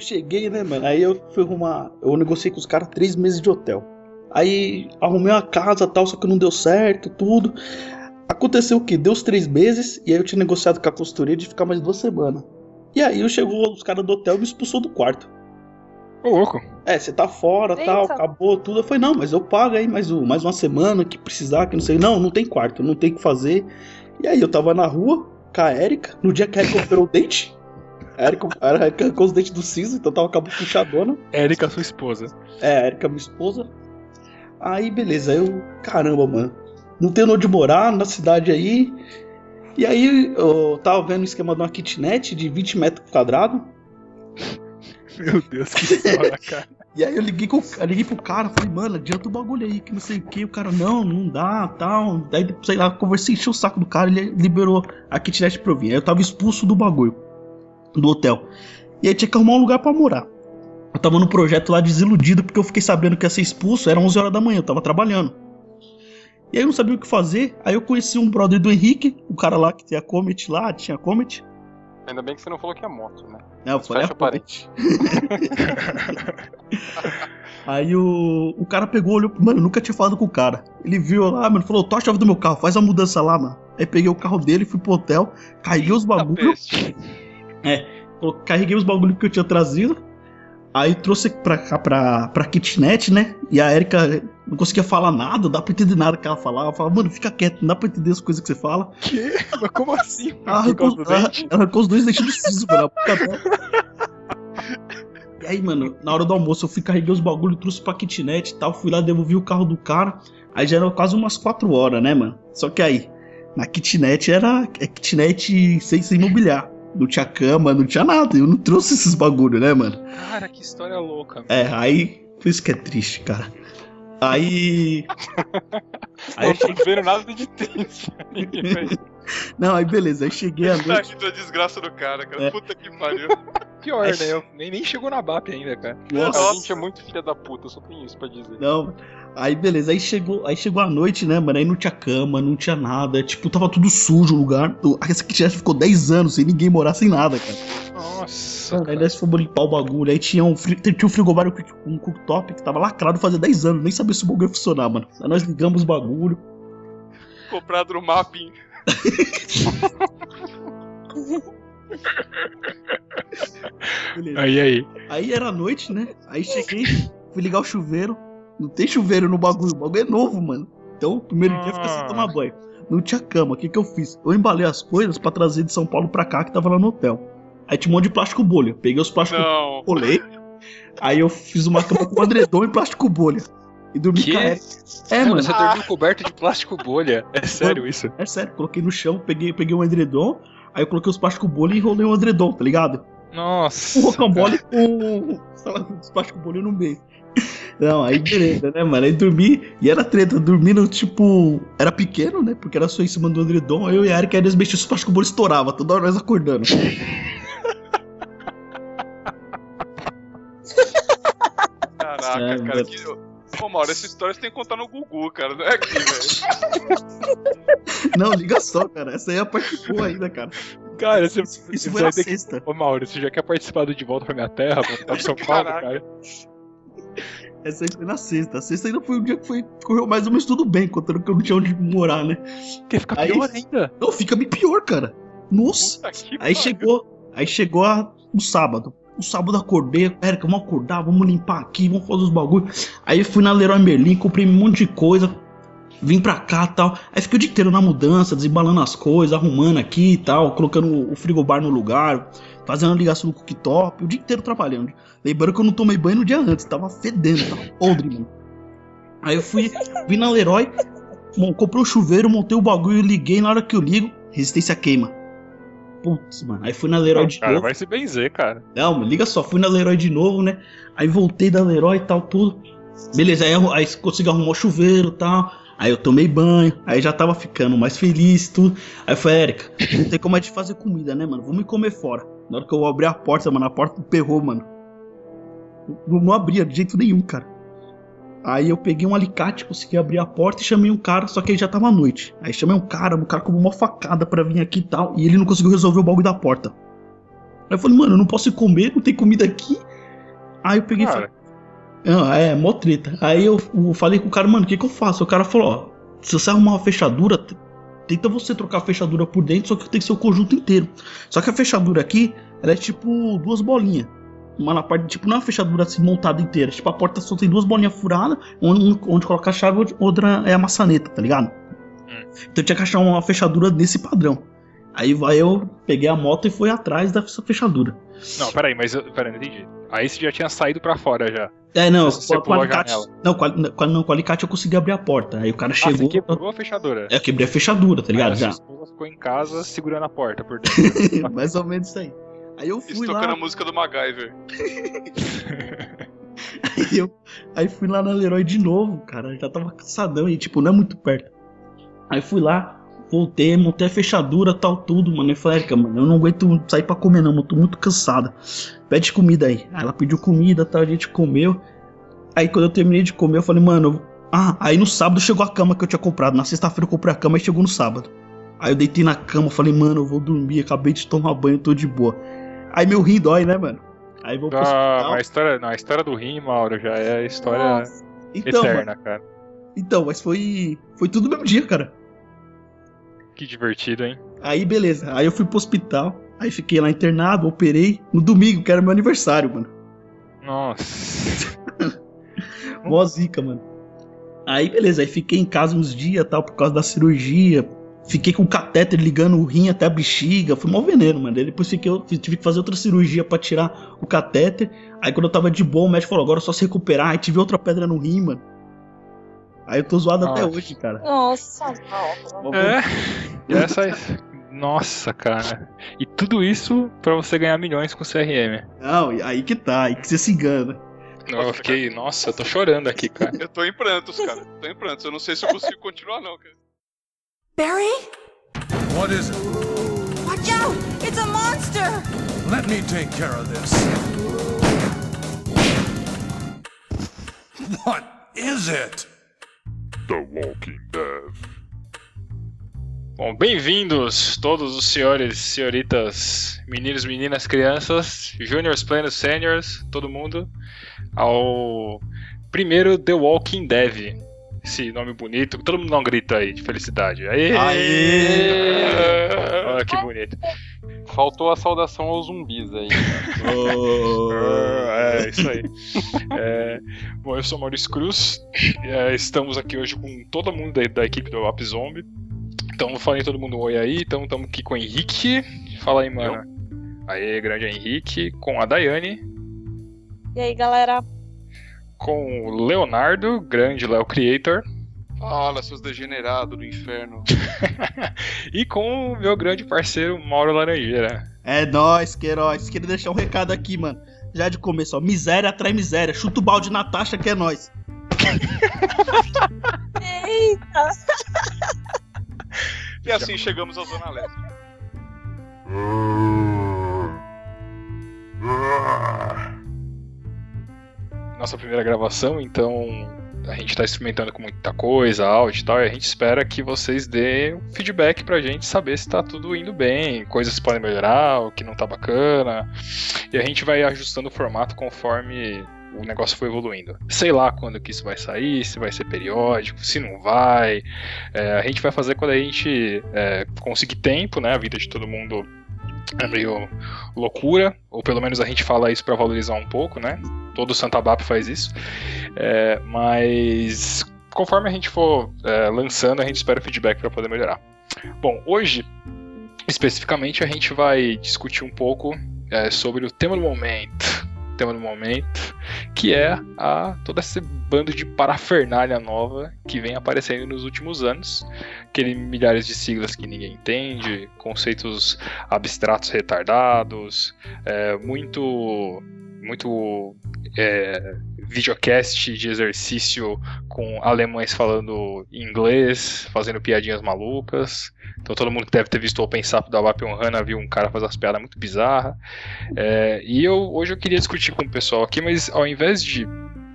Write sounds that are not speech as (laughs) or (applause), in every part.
eu cheguei, né, mano? Aí eu fui arrumar. Eu negociei com os caras três meses de hotel. Aí arrumei uma casa tal, só que não deu certo, tudo. Aconteceu o quê? Deu os três meses, e aí eu tinha negociado com a costureira de ficar mais duas semanas. E aí eu chegou os caras do hotel e me expulsou do quarto. Ô, louco. É, você tá fora, Eita. tal, acabou tudo. Eu falei, não, mas eu pago aí mais, um- mais uma semana que precisar, que não sei. Não, não tem quarto, não tem o que fazer. E aí eu tava na rua com a Erika, no dia que a Erika operou o dente. A Erika, a Erika arrancou os dentes do siso, então tava com a puxadona. Érica, sua esposa. É, a Erika, minha esposa. Aí, beleza, eu, caramba, mano. Não tenho onde morar na cidade aí. E aí, eu tava vendo o esquema de uma kitnet de 20 metros quadrados. (laughs) Meu Deus, que história, (laughs) cara. E aí eu liguei, com, eu liguei pro cara, falei, mano, adianta o bagulho aí, que não sei o que. O cara, não, não dá, tal. Daí, sei lá, conversei, enchi o saco do cara, ele liberou a kitnet pra eu vir. Aí eu tava expulso do bagulho, do hotel. E aí tinha que arrumar um lugar pra morar. Eu tava no projeto lá desiludido, porque eu fiquei sabendo que ia ser expulso, era 11 horas da manhã, eu tava trabalhando. E aí eu não sabia o que fazer, aí eu conheci um brother do Henrique, o cara lá que tem a Comet lá, tinha a Comet. Ainda bem que você não falou que é moto, né? É, eu falei Fecha a o parede. (laughs) Aí o, o cara pegou, olhou, mano, eu nunca tinha falado com o cara. Ele viu lá, mano, falou, toca a chave do meu carro, faz a mudança lá, mano. Aí peguei o carro dele, fui pro hotel, carreguei os bagulhos, colo- carreguei os bagulhos que eu tinha trazido. Aí trouxe pra cá, pra, pra kitnet, né? E a Erika não conseguia falar nada, não dá pra entender nada que ela falava. Eu falava, mano, fica quieto, não dá pra entender as coisas que você fala. Que? Mas como assim? (laughs) Ela arrancou, ela, ela arrancou os dois dentes do siso, dela. E aí, mano, na hora do almoço eu fui carreguei os bagulhos, trouxe pra kitnet e tal, fui lá, devolvi o carro do cara. Aí já era quase umas 4 horas, né, mano? Só que aí, na kitnet era é kitnet sem, sem mobiliar. Não tinha cama, não tinha nada. Eu não trouxe esses bagulhos, né, mano? Cara, que história louca. É, aí. Por isso que é triste, cara. Aí. Aí eu não tô vendo nada de triste. Não, aí beleza, aí cheguei à (laughs) tá noite. rindo da desgraça do cara, cara. É. Puta que pariu. Pior, Aí- né? Eu nem, nem chegou na BAP ainda, cara. Nossa. A gente é muito filha da puta, só tem isso pra dizer. Não, aí beleza, aí chegou, aí chegou a noite, né, mano? Aí não tinha cama, não tinha nada, tipo, tava tudo sujo o lugar. Essa kitnet ficou 10 anos sem ninguém morar sem nada, cara. Nossa. Aí nós fomos limpar o bagulho, aí tinha um, tinha um frigobar com um cooktop que tava lacrado fazia 10 anos, nem sabia se o bagulho ia funcionar, mano. Aí nós ligamos o bagulho. Comprado no mapping. (laughs) Beleza. Aí, aí. Aí era noite, né? Aí cheguei, fui ligar o chuveiro. Não tem chuveiro no bagulho, o bagulho é novo, mano. Então, o primeiro dia fica sem Ah. tomar banho. Não tinha cama, o que que eu fiz? Eu embalei as coisas pra trazer de São Paulo pra cá, que tava lá no hotel. Aí tinha um monte de plástico bolha. Peguei os plásticos Não. bolei. Aí eu fiz uma cama com edredom e plástico bolha. E dormi Que? com a Erika. É, Mano, mano, você dormiu coberto de plástico bolha. É sério isso? é sério. Coloquei no chão, peguei, peguei um edredom. Aí eu coloquei os plásticos bolha e enrolei um edredom, tá ligado? Nossa. um rocambole com uns plásticos bolinhos no meio. Não, aí beleza, né, mano? Aí dormi e era treta, dormindo, tipo. Era pequeno, né? Porque era só em cima do edredom. aí Eu e a Erika, aí eles mexiam, os plásticos bolinhos estourava, toda hora nós acordando. Caraca, É, cara. Que... Ô, Mauro, essa história você tem que contar no Gugu, cara. Não é aqui, velho. Não, liga só, cara. Essa aí é a parte boa ainda, cara. Cara, você, Isso você foi na ter que... sexta. Ô, Mauro, você já quer participar do De Volta pra Minha Terra, pra pra São Paulo, cara? Essa foi na sexta. A sexta ainda foi o dia que foi, correu mais ou menos tudo bem, contando que eu não tinha onde morar, né? Quer ficar Aí- pior ainda. Não, fica bem pior, cara. Nossa. Que Aí chegou, aí chegou a, o sábado. O sábado acordei, Érica, vamos acordar, vamos limpar aqui, vamos fazer os bagulhos. Aí fui na Leroy Merlin, comprei um monte de coisa, vim pra cá e tal. Aí fiquei o dia inteiro na mudança, desembalando as coisas, arrumando aqui e tal, colocando o frigobar no lugar, fazendo a ligação do cooktop, o dia inteiro trabalhando. Lembrando que eu não tomei banho no dia antes, tava fedendo, tava podre, mano. Aí eu fui, vim na Leroy, mon- comprei o chuveiro, montei o bagulho, liguei, na hora que eu ligo, resistência queima. Putz, mano. Aí fui na Leroy de cara, novo. vai se benzer, cara. Não, mano, liga só, fui na Leroy de novo, né? Aí voltei da Leroy e tal, tudo. Beleza, aí, aí consegui arrumar o chuveiro e tal. Aí eu tomei banho, aí já tava ficando mais feliz e tudo. Aí falei, Érica, não tem como a gente fazer comida, né, mano? Vamos comer fora. Na hora que eu abri a porta, mano, a porta perrou, mano. Não, não abria de jeito nenhum, cara. Aí eu peguei um alicate, consegui abrir a porta e chamei um cara, só que aí já tava à noite. Aí chamei um cara, o cara com uma facada pra vir aqui e tal, e ele não conseguiu resolver o bagulho da porta. Aí eu falei, mano, eu não posso ir comer, não tem comida aqui. Aí eu peguei e Cara. falei. Ah, é, mó treta. Aí eu, eu falei com o cara, mano, o que, que eu faço? O cara falou, ó, se você arrumar uma fechadura, tenta você trocar a fechadura por dentro, só que tem que ser o conjunto inteiro. Só que a fechadura aqui, ela é tipo duas bolinhas. Uma na parte, tipo, não é uma fechadura assim montada inteira. Tipo, a porta só tem duas bolinhas furadas, onde, onde coloca a chave, outra é a maçaneta, tá ligado? Então eu tinha que achar uma fechadura desse padrão. Aí vai eu peguei a moto e fui atrás dessa fechadura. Não, peraí, mas eu, peraí, não entendi. Aí você já tinha saído pra fora já. É, não, Você com, alicate. Não, com, não, com o alicate eu consegui abrir a porta. Aí o cara Ah, você chegou. quebrou a fechadura. É, eu quebrei a fechadura, tá ligado? Aí Já. sua ficou em casa segurando a porta por (laughs) dentro. Mais ou menos isso aí. Aí eu fui tocando lá. a música do MacGyver. (laughs) Aí, eu, aí fui lá na Leroy de novo, cara. Já tava cansadão e, tipo, não é muito perto. Aí fui lá, voltei, montei a fechadura, tal, tudo, mano. Eu falei, Erika, mano, eu não aguento sair pra comer, não, eu tô muito cansada. Pede comida aí. Aí ela pediu comida, tal, a gente comeu. Aí quando eu terminei de comer, eu falei, mano. Ah, aí no sábado chegou a cama que eu tinha comprado. Na sexta-feira eu comprei a cama e chegou no sábado. Aí eu deitei na cama, falei, mano, eu vou dormir, acabei de tomar banho, tô de boa. Aí meu rim dói, né, mano? Aí vou pro Ah, a história, não, a história do rim, Mauro, já é a história Nossa. Então, mano, eterna, cara. então, mas foi. Foi tudo no mesmo dia, cara. Que divertido, hein? Aí beleza, aí eu fui pro hospital, aí fiquei lá internado, operei no domingo, que era meu aniversário, mano. Nossa. (laughs) Mó zica, mano. Aí beleza, aí fiquei em casa uns dias tal, por causa da cirurgia. Fiquei com o catéter ligando o rim até a bexiga, foi mó veneno, mano. Aí depois fiquei, eu tive que fazer outra cirurgia pra tirar o catéter. Aí quando eu tava de boa, o médico falou: agora é só se recuperar. Aí tive outra pedra no rim, mano. Aí eu tô zoado até Nossa. hoje, cara. Nossa. É. E essa. Nossa, cara. E tudo isso pra você ganhar milhões com CRM. Não, aí que tá, aí que você se engana. Eu fiquei. Nossa, eu tô chorando aqui, cara. Eu tô em prantos, cara. Tô em prantos. Eu não sei se eu consigo continuar, não, cara. Barry? What is it? Watch out! It's a monster! Let me take care of this. What is it? The Walking Dead. Bom, bem-vindos todos os senhores, senhoritas, meninos, meninas, crianças, juniors, plenos, seniors, todo mundo, ao primeiro The Walking Dev. Esse nome bonito, todo mundo dá um grito aí de felicidade. Aê! Aê! Olha que bonito. Faltou a saudação aos zumbis aí. (laughs) É, isso aí. É, bom, eu sou Maurício Cruz. é, estamos aqui hoje com todo mundo da, da equipe do App Zombie. Então, falei todo mundo um oi aí. Então, estamos aqui com o Henrique. Fala aí, mano. Aí, grande Henrique. Com a Daiane. E aí, galera? Com o Leonardo, grande Léo Creator. Fala, seus degenerados do inferno. (laughs) E com o meu grande parceiro Mauro Laranjeira. É nóis, Queiroz. Queria deixar um recado aqui, mano. Já de começo, ó. Miséria atrai miséria. Chuta o balde na taxa que é nóis. Eita! E assim chegamos à Zona Leste. nossa primeira gravação, então a gente tá experimentando com muita coisa, áudio e tal, e a gente espera que vocês deem um feedback pra gente saber se tá tudo indo bem, coisas que podem melhorar, o que não tá bacana. E a gente vai ajustando o formato conforme o negócio for evoluindo. Sei lá quando que isso vai sair, se vai ser periódico, se não vai. É, a gente vai fazer quando a gente é, conseguir tempo, né? A vida de todo mundo é meio loucura, ou pelo menos a gente fala isso pra valorizar um pouco, né? Todo Santa Bap faz isso. É, mas conforme a gente for é, lançando, a gente espera o feedback para poder melhorar. Bom, hoje, especificamente, a gente vai discutir um pouco é, sobre o tema do momento. Tema do momento, que é a, todo esse bando de parafernália nova que vem aparecendo nos últimos anos. Aquele milhares de siglas que ninguém entende, conceitos abstratos retardados, é, muito muito é, videocast de exercício com alemães falando inglês, fazendo piadinhas malucas. Então todo mundo que deve ter visto o Open Sap da Vapion Hanna viu um cara fazer umas piadas muito bizarras. É, e eu hoje eu queria discutir com o pessoal aqui, mas ao invés de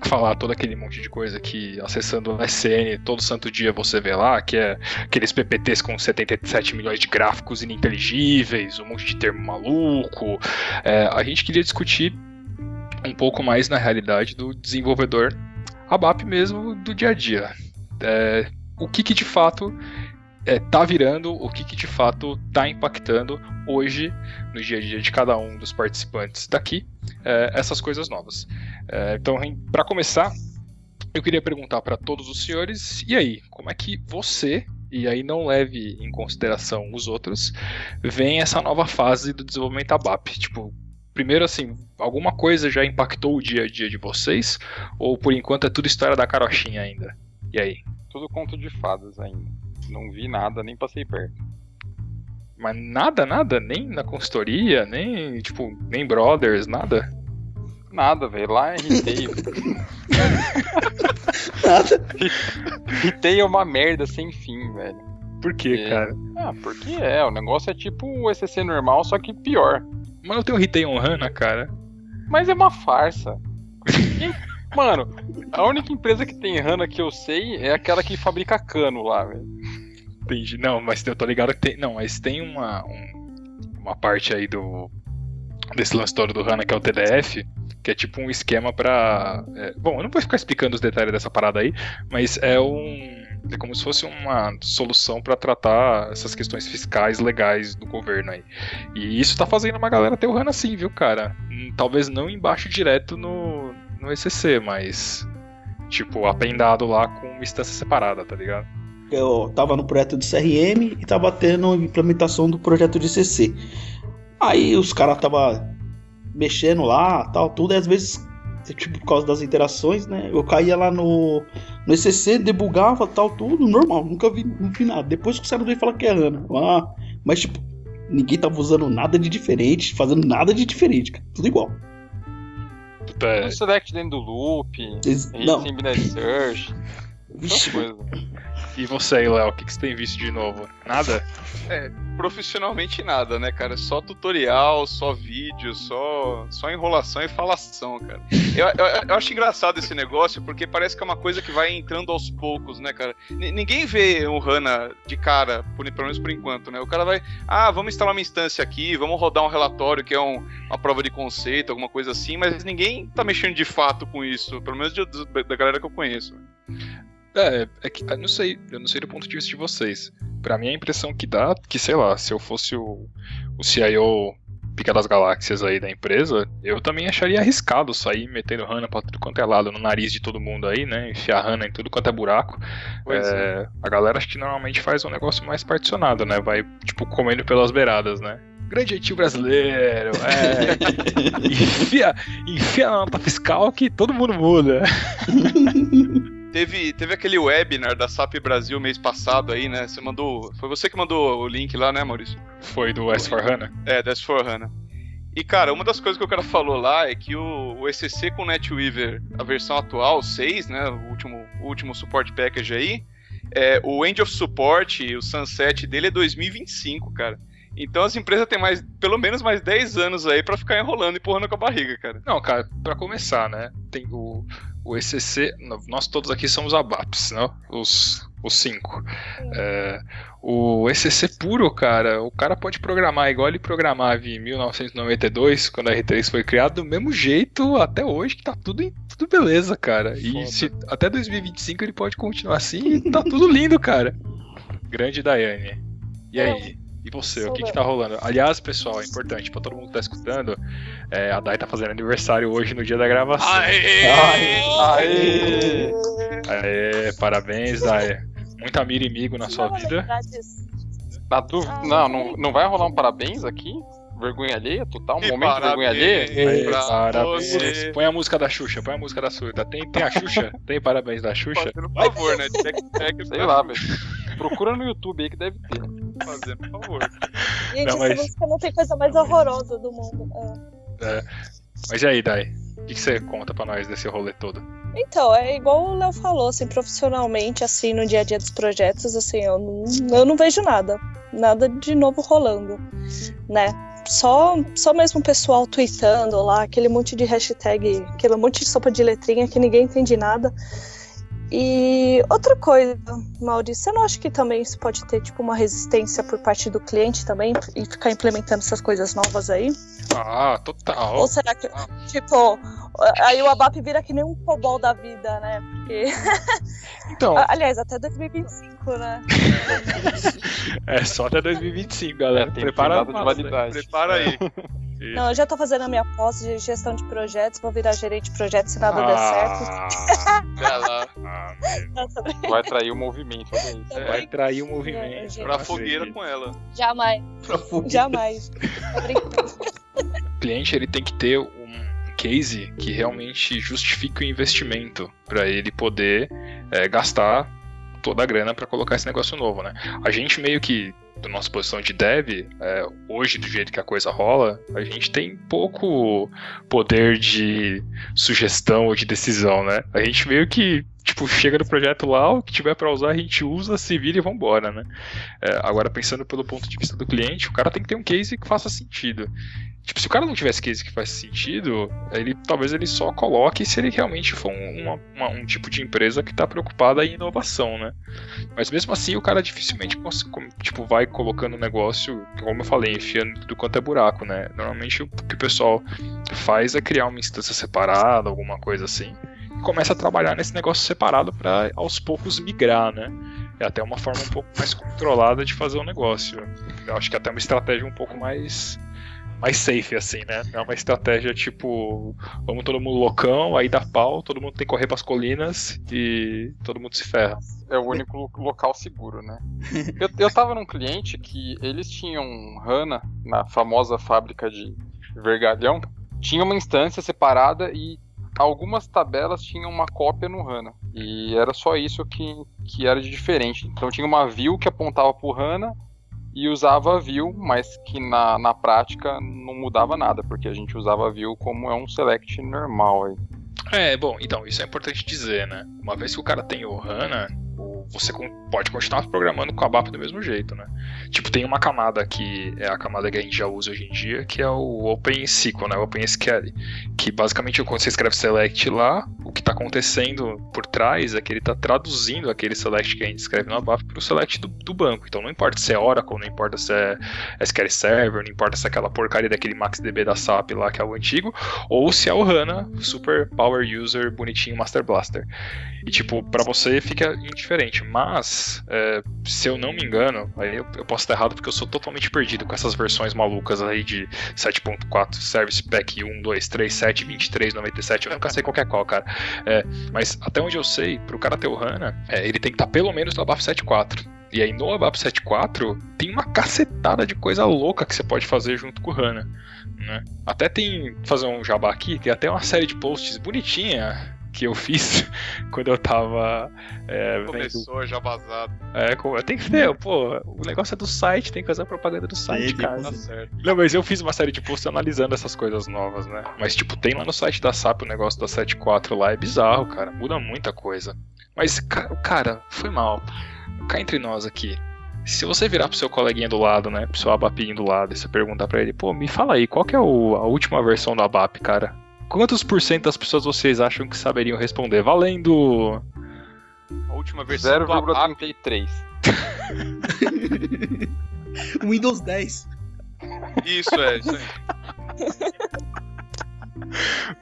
falar todo aquele monte de coisa que acessando o SN todo santo dia você vê lá, que é aqueles PPTs com 77 milhões de gráficos ininteligíveis, um monte de termo maluco. É, a gente queria discutir um pouco mais na realidade do desenvolvedor ABAP mesmo do dia a dia. É, o que, que de fato é, tá virando, o que, que de fato tá impactando hoje no dia a dia de cada um dos participantes daqui, é, essas coisas novas. É, então, para começar, eu queria perguntar para todos os senhores, e aí, como é que você, e aí não leve em consideração os outros, vem essa nova fase do desenvolvimento ABAP? Tipo, primeiro assim, alguma coisa já impactou o dia a dia de vocês? Ou por enquanto é tudo história da carochinha ainda? E aí? Tudo conto de fadas ainda. Não vi nada, nem passei perto. Mas nada, nada? Nem na consultoria, nem, tipo, nem brothers, nada? Nada, velho. Lá é retail. (laughs) Nada. retail é uma merda sem fim, velho. Por quê, É. cara? Ah, porque é. O negócio é tipo o ECC normal, só que pior. Mas eu tenho Retail on HANA, cara. Mas é uma farsa. Mano, a única empresa que tem HANA que eu sei é aquela que fabrica cano lá, velho. Entendi. Não, mas eu tô ligado que tem. Não, mas tem uma, um- uma parte aí do. Desse lance todo do HANA que é o TDF, que é tipo um esquema pra. é, bom, eu não vou ficar explicando os detalhes dessa parada aí, mas é um. É como se fosse uma solução pra tratar essas questões fiscais legais do governo aí. E isso tá fazendo uma galera ter o HANA sim, viu, cara? Hum, Talvez não embaixo direto no, no ECC, mas. Tipo, apendado lá com uma instância separada, tá ligado? Eu tava no projeto de CRM e tava tendo implementação do projeto de CC. Aí os caras tava mexendo lá, tal, tudo, e às vezes, tipo, por causa das interações, né? Eu caía lá no, no ECC, debugava, tal, tudo, normal, nunca vi, não vi nada. Depois que o cara veio falar que é HANA. Ah, mas, tipo, ninguém tava usando nada de diferente, fazendo nada de diferente, cara. Tudo igual. Puta, é, Tudo select dentro do loop, Eles- não, Search, (laughs) vixe, coisas. E você aí, Léo, o que, que você tem visto de novo? Nada? Profissionalmente nada, né, cara? Só tutorial, só vídeo, só, só enrolação e falação, cara. Eu, eu- eu acho engraçado esse negócio porque parece que é uma coisa que vai entrando aos poucos, né, cara? N- ninguém vê um HANA de cara, por, pelo menos por enquanto, né? O cara vai, ah, vamos instalar uma instância aqui, vamos rodar um relatório que é um- uma prova de conceito, alguma coisa assim, mas ninguém tá mexendo de fato com isso, pelo menos de- da da galera que eu conheço. É, é que, eu não sei, eu não sei do ponto de vista de vocês. Pra mim a impressão que dá, que sei lá, se eu fosse o, o CIO pica das galáxias aí da empresa, eu também acharia arriscado sair metendo HANA pra tudo quanto é lado no nariz de todo mundo aí, né? Enfiar HANA em tudo quanto é buraco. Pois É, A galera acho que normalmente faz um negócio mais particionado, né? Vai, tipo, comendo pelas beiradas, né? Grande jeitinho brasileiro, é. (laughs) enfia, enfia na nota fiscal que todo mundo muda. (laughs) Teve, teve aquele webinar da SAP Brasil mês passado aí, né? Você mandou. Foi você que mandou o link lá, né, Maurício? Foi do S4HANA? É, das for HANA. E, cara, uma das coisas que o cara falou lá é que o, o ECC com NetWeaver, a versão atual, 6, né, o último, o último support package aí, é, o End of Support, o sunset dele é 2025, cara. Então as empresas têm mais, pelo menos mais 10 anos aí pra ficar enrolando e empurrando com a barriga, cara. Não, cara, pra começar, né? Tem o, o ECC, nós todos aqui somos ABAPs, né? Os, os cinco. É, o ECC puro, cara, o cara pode programar igual ele programava em 1992, quando a R3 foi criado, do mesmo jeito até hoje, que tá tudo, em- tudo beleza, cara. E se, até 2025 ele pode continuar assim e tá tudo lindo, cara. Grande Daiane. E aí? E você, o que que tá rolando? Aliás, pessoal, é importante pra todo mundo que tá escutando, é, a Dai tá fazendo aniversário hoje no dia da gravação. Aê! Aê! Aê, parabéns, Dai. Muita mira e migo na sua vida. Na dúvida, não, não, não vai rolar um parabéns aqui? Vergonha alheia? Total? Um E momento de vergonha alheia? Aê, pra parabéns. você. Põe a música da Xuxa, põe a música da Xuxa. Tem, tem a Xuxa? Tem parabéns da Xuxa? Fazendo favor, né? Tech, (laughs) tech, Sei lá, velho. Procura no YouTube aí que deve ter. Fazendo favor. Gente, Não, mas- música não tem coisa mais horrorosa do mundo. É. Mas e aí, Dai? O que, que você conta pra nós desse rolê todo? Então, é igual o Léo falou, assim, profissionalmente, assim, no dia a dia dos projetos, assim, eu não, eu não vejo nada. Nada de novo rolando, né? Só, só mesmo o pessoal tweetando lá, aquele monte de hashtag, aquele monte de sopa de letrinha que ninguém entende nada. E outra coisa, Maurício, você não acha que também isso pode ter, tipo, uma resistência por parte do cliente também e ficar implementando essas coisas novas aí? Ah, total. Ou será que, tipo, Aí o ABAP vira que nem um cobol da vida, né? Porque. (laughs) Então, Aliás, até 2025, né? (laughs) é só até 2025, galera. Tem Prepara de validade. Prepara aí. (laughs) Não, eu já tô fazendo a minha pós de gestão de projetos, vou virar gerente de projetos se nada der certo. Ah, Vai lá. ah, Nossa, Vai trair o movimento, isso. meu. Vai trair o movimento. Gente. Pra Não fogueira acredito. com ela. jamais, Pra jamais. O cliente ele tem que ter um case que realmente justifique o investimento para ele poder é, gastar toda a grana para colocar esse negócio novo, né? A gente meio que da nossa posição de dev, é, hoje do jeito que a coisa rola, a gente tem pouco poder de sugestão ou de decisão, né? A gente meio que tipo chega no projeto lá, o que tiver para usar a gente usa, se vira e vambora, né? É, agora pensando pelo ponto de vista do cliente, o cara tem que ter um case que faça sentido. Tipo, se o cara não tivesse case que faz sentido, ele talvez ele só coloque se ele realmente for um, uma- uma- um tipo de empresa que está preocupada em inovação, né? Mas mesmo assim, o cara dificilmente tipo, vai colocando um negócio, como eu falei, enfiando tudo quanto é buraco, né? Normalmente o que o pessoal faz é criar uma instância separada, alguma coisa assim, e começa a trabalhar nesse negócio separado para aos poucos migrar, né? É até uma forma um pouco mais controlada de fazer o negócio. Eu acho que é até uma estratégia um pouco mais mais safe, assim, né? É uma estratégia tipo, vamos todo mundo loucão, aí dá pau, todo mundo tem que correr pras colinas e todo mundo se ferra. É o único lo- local seguro, né? (laughs) Eu, eu tava num cliente que eles tinham HANA na famosa fábrica de vergalhão. Tinha uma instância separada e algumas tabelas tinham uma cópia no HANA. E era só isso que, que era de diferente. Então tinha uma view que apontava pro HANA e usava view, mas que na, na prática não mudava nada, porque a gente usava view como é um select normal. É, bom, então, isso é importante dizer, né? Uma vez que o cara tem o HANA, você pode continuar programando com a BAP do mesmo jeito, né? Tipo, tem uma camada que é a camada que a gente já usa hoje em dia, que é o OpenSQL, né? OpenSQL. Que basicamente quando você escreve select lá, o que está acontecendo por trás é que ele está traduzindo aquele select que a gente escreve na BAP para o select do, do banco. Então não importa se é Oracle, não importa se é SQL Server, não importa se é aquela porcaria daquele MaxDB da SAP lá que é o antigo, ou se é o HANA, Super Power User, bonitinho, Master Blaster. E tipo, pra você fica indiferente. Mas, é, se eu não me engano, aí eu, eu posso estar errado porque eu sou totalmente perdido com essas versões malucas aí de 7.4, Service Pack 1, 2, 3, 7, 23, 97. Eu nunca sei qual é qual, cara. É, mas até onde eu sei, pro cara ter o HANA, é, ele tem que estar pelo menos no ABAP 7.4. E aí no ABAP 7.4 tem uma cacetada de coisa louca que você pode fazer junto com o HANA. Né? Até tem, fazer um jabá aqui, tem até uma série de posts bonitinha que eu fiz (laughs) quando eu tava é, vendo. Começou já vazado. É, tem que ter, pô, o negócio é do site, tem que fazer a propaganda do site, cara. Tá fazer. certo. Não, mas eu fiz uma série de posts analisando essas coisas novas, né? Mas, tipo, tem lá no site da SAP o negócio da 7.4 lá, é bizarro, cara. Muda muita coisa. Mas, ca- cara, foi mal. Cá entre nós aqui. Se você virar pro seu coleguinha do lado, né? Pro seu abapinho do lado, e você perguntar pra ele, pô, me fala aí, qual que é o- a última versão do ABAP, cara? Quantos por cento das pessoas vocês acham que saberiam responder? Valendo! A última versão do ABAP 0,33. (laughs) Windows 10. Isso é, isso aí.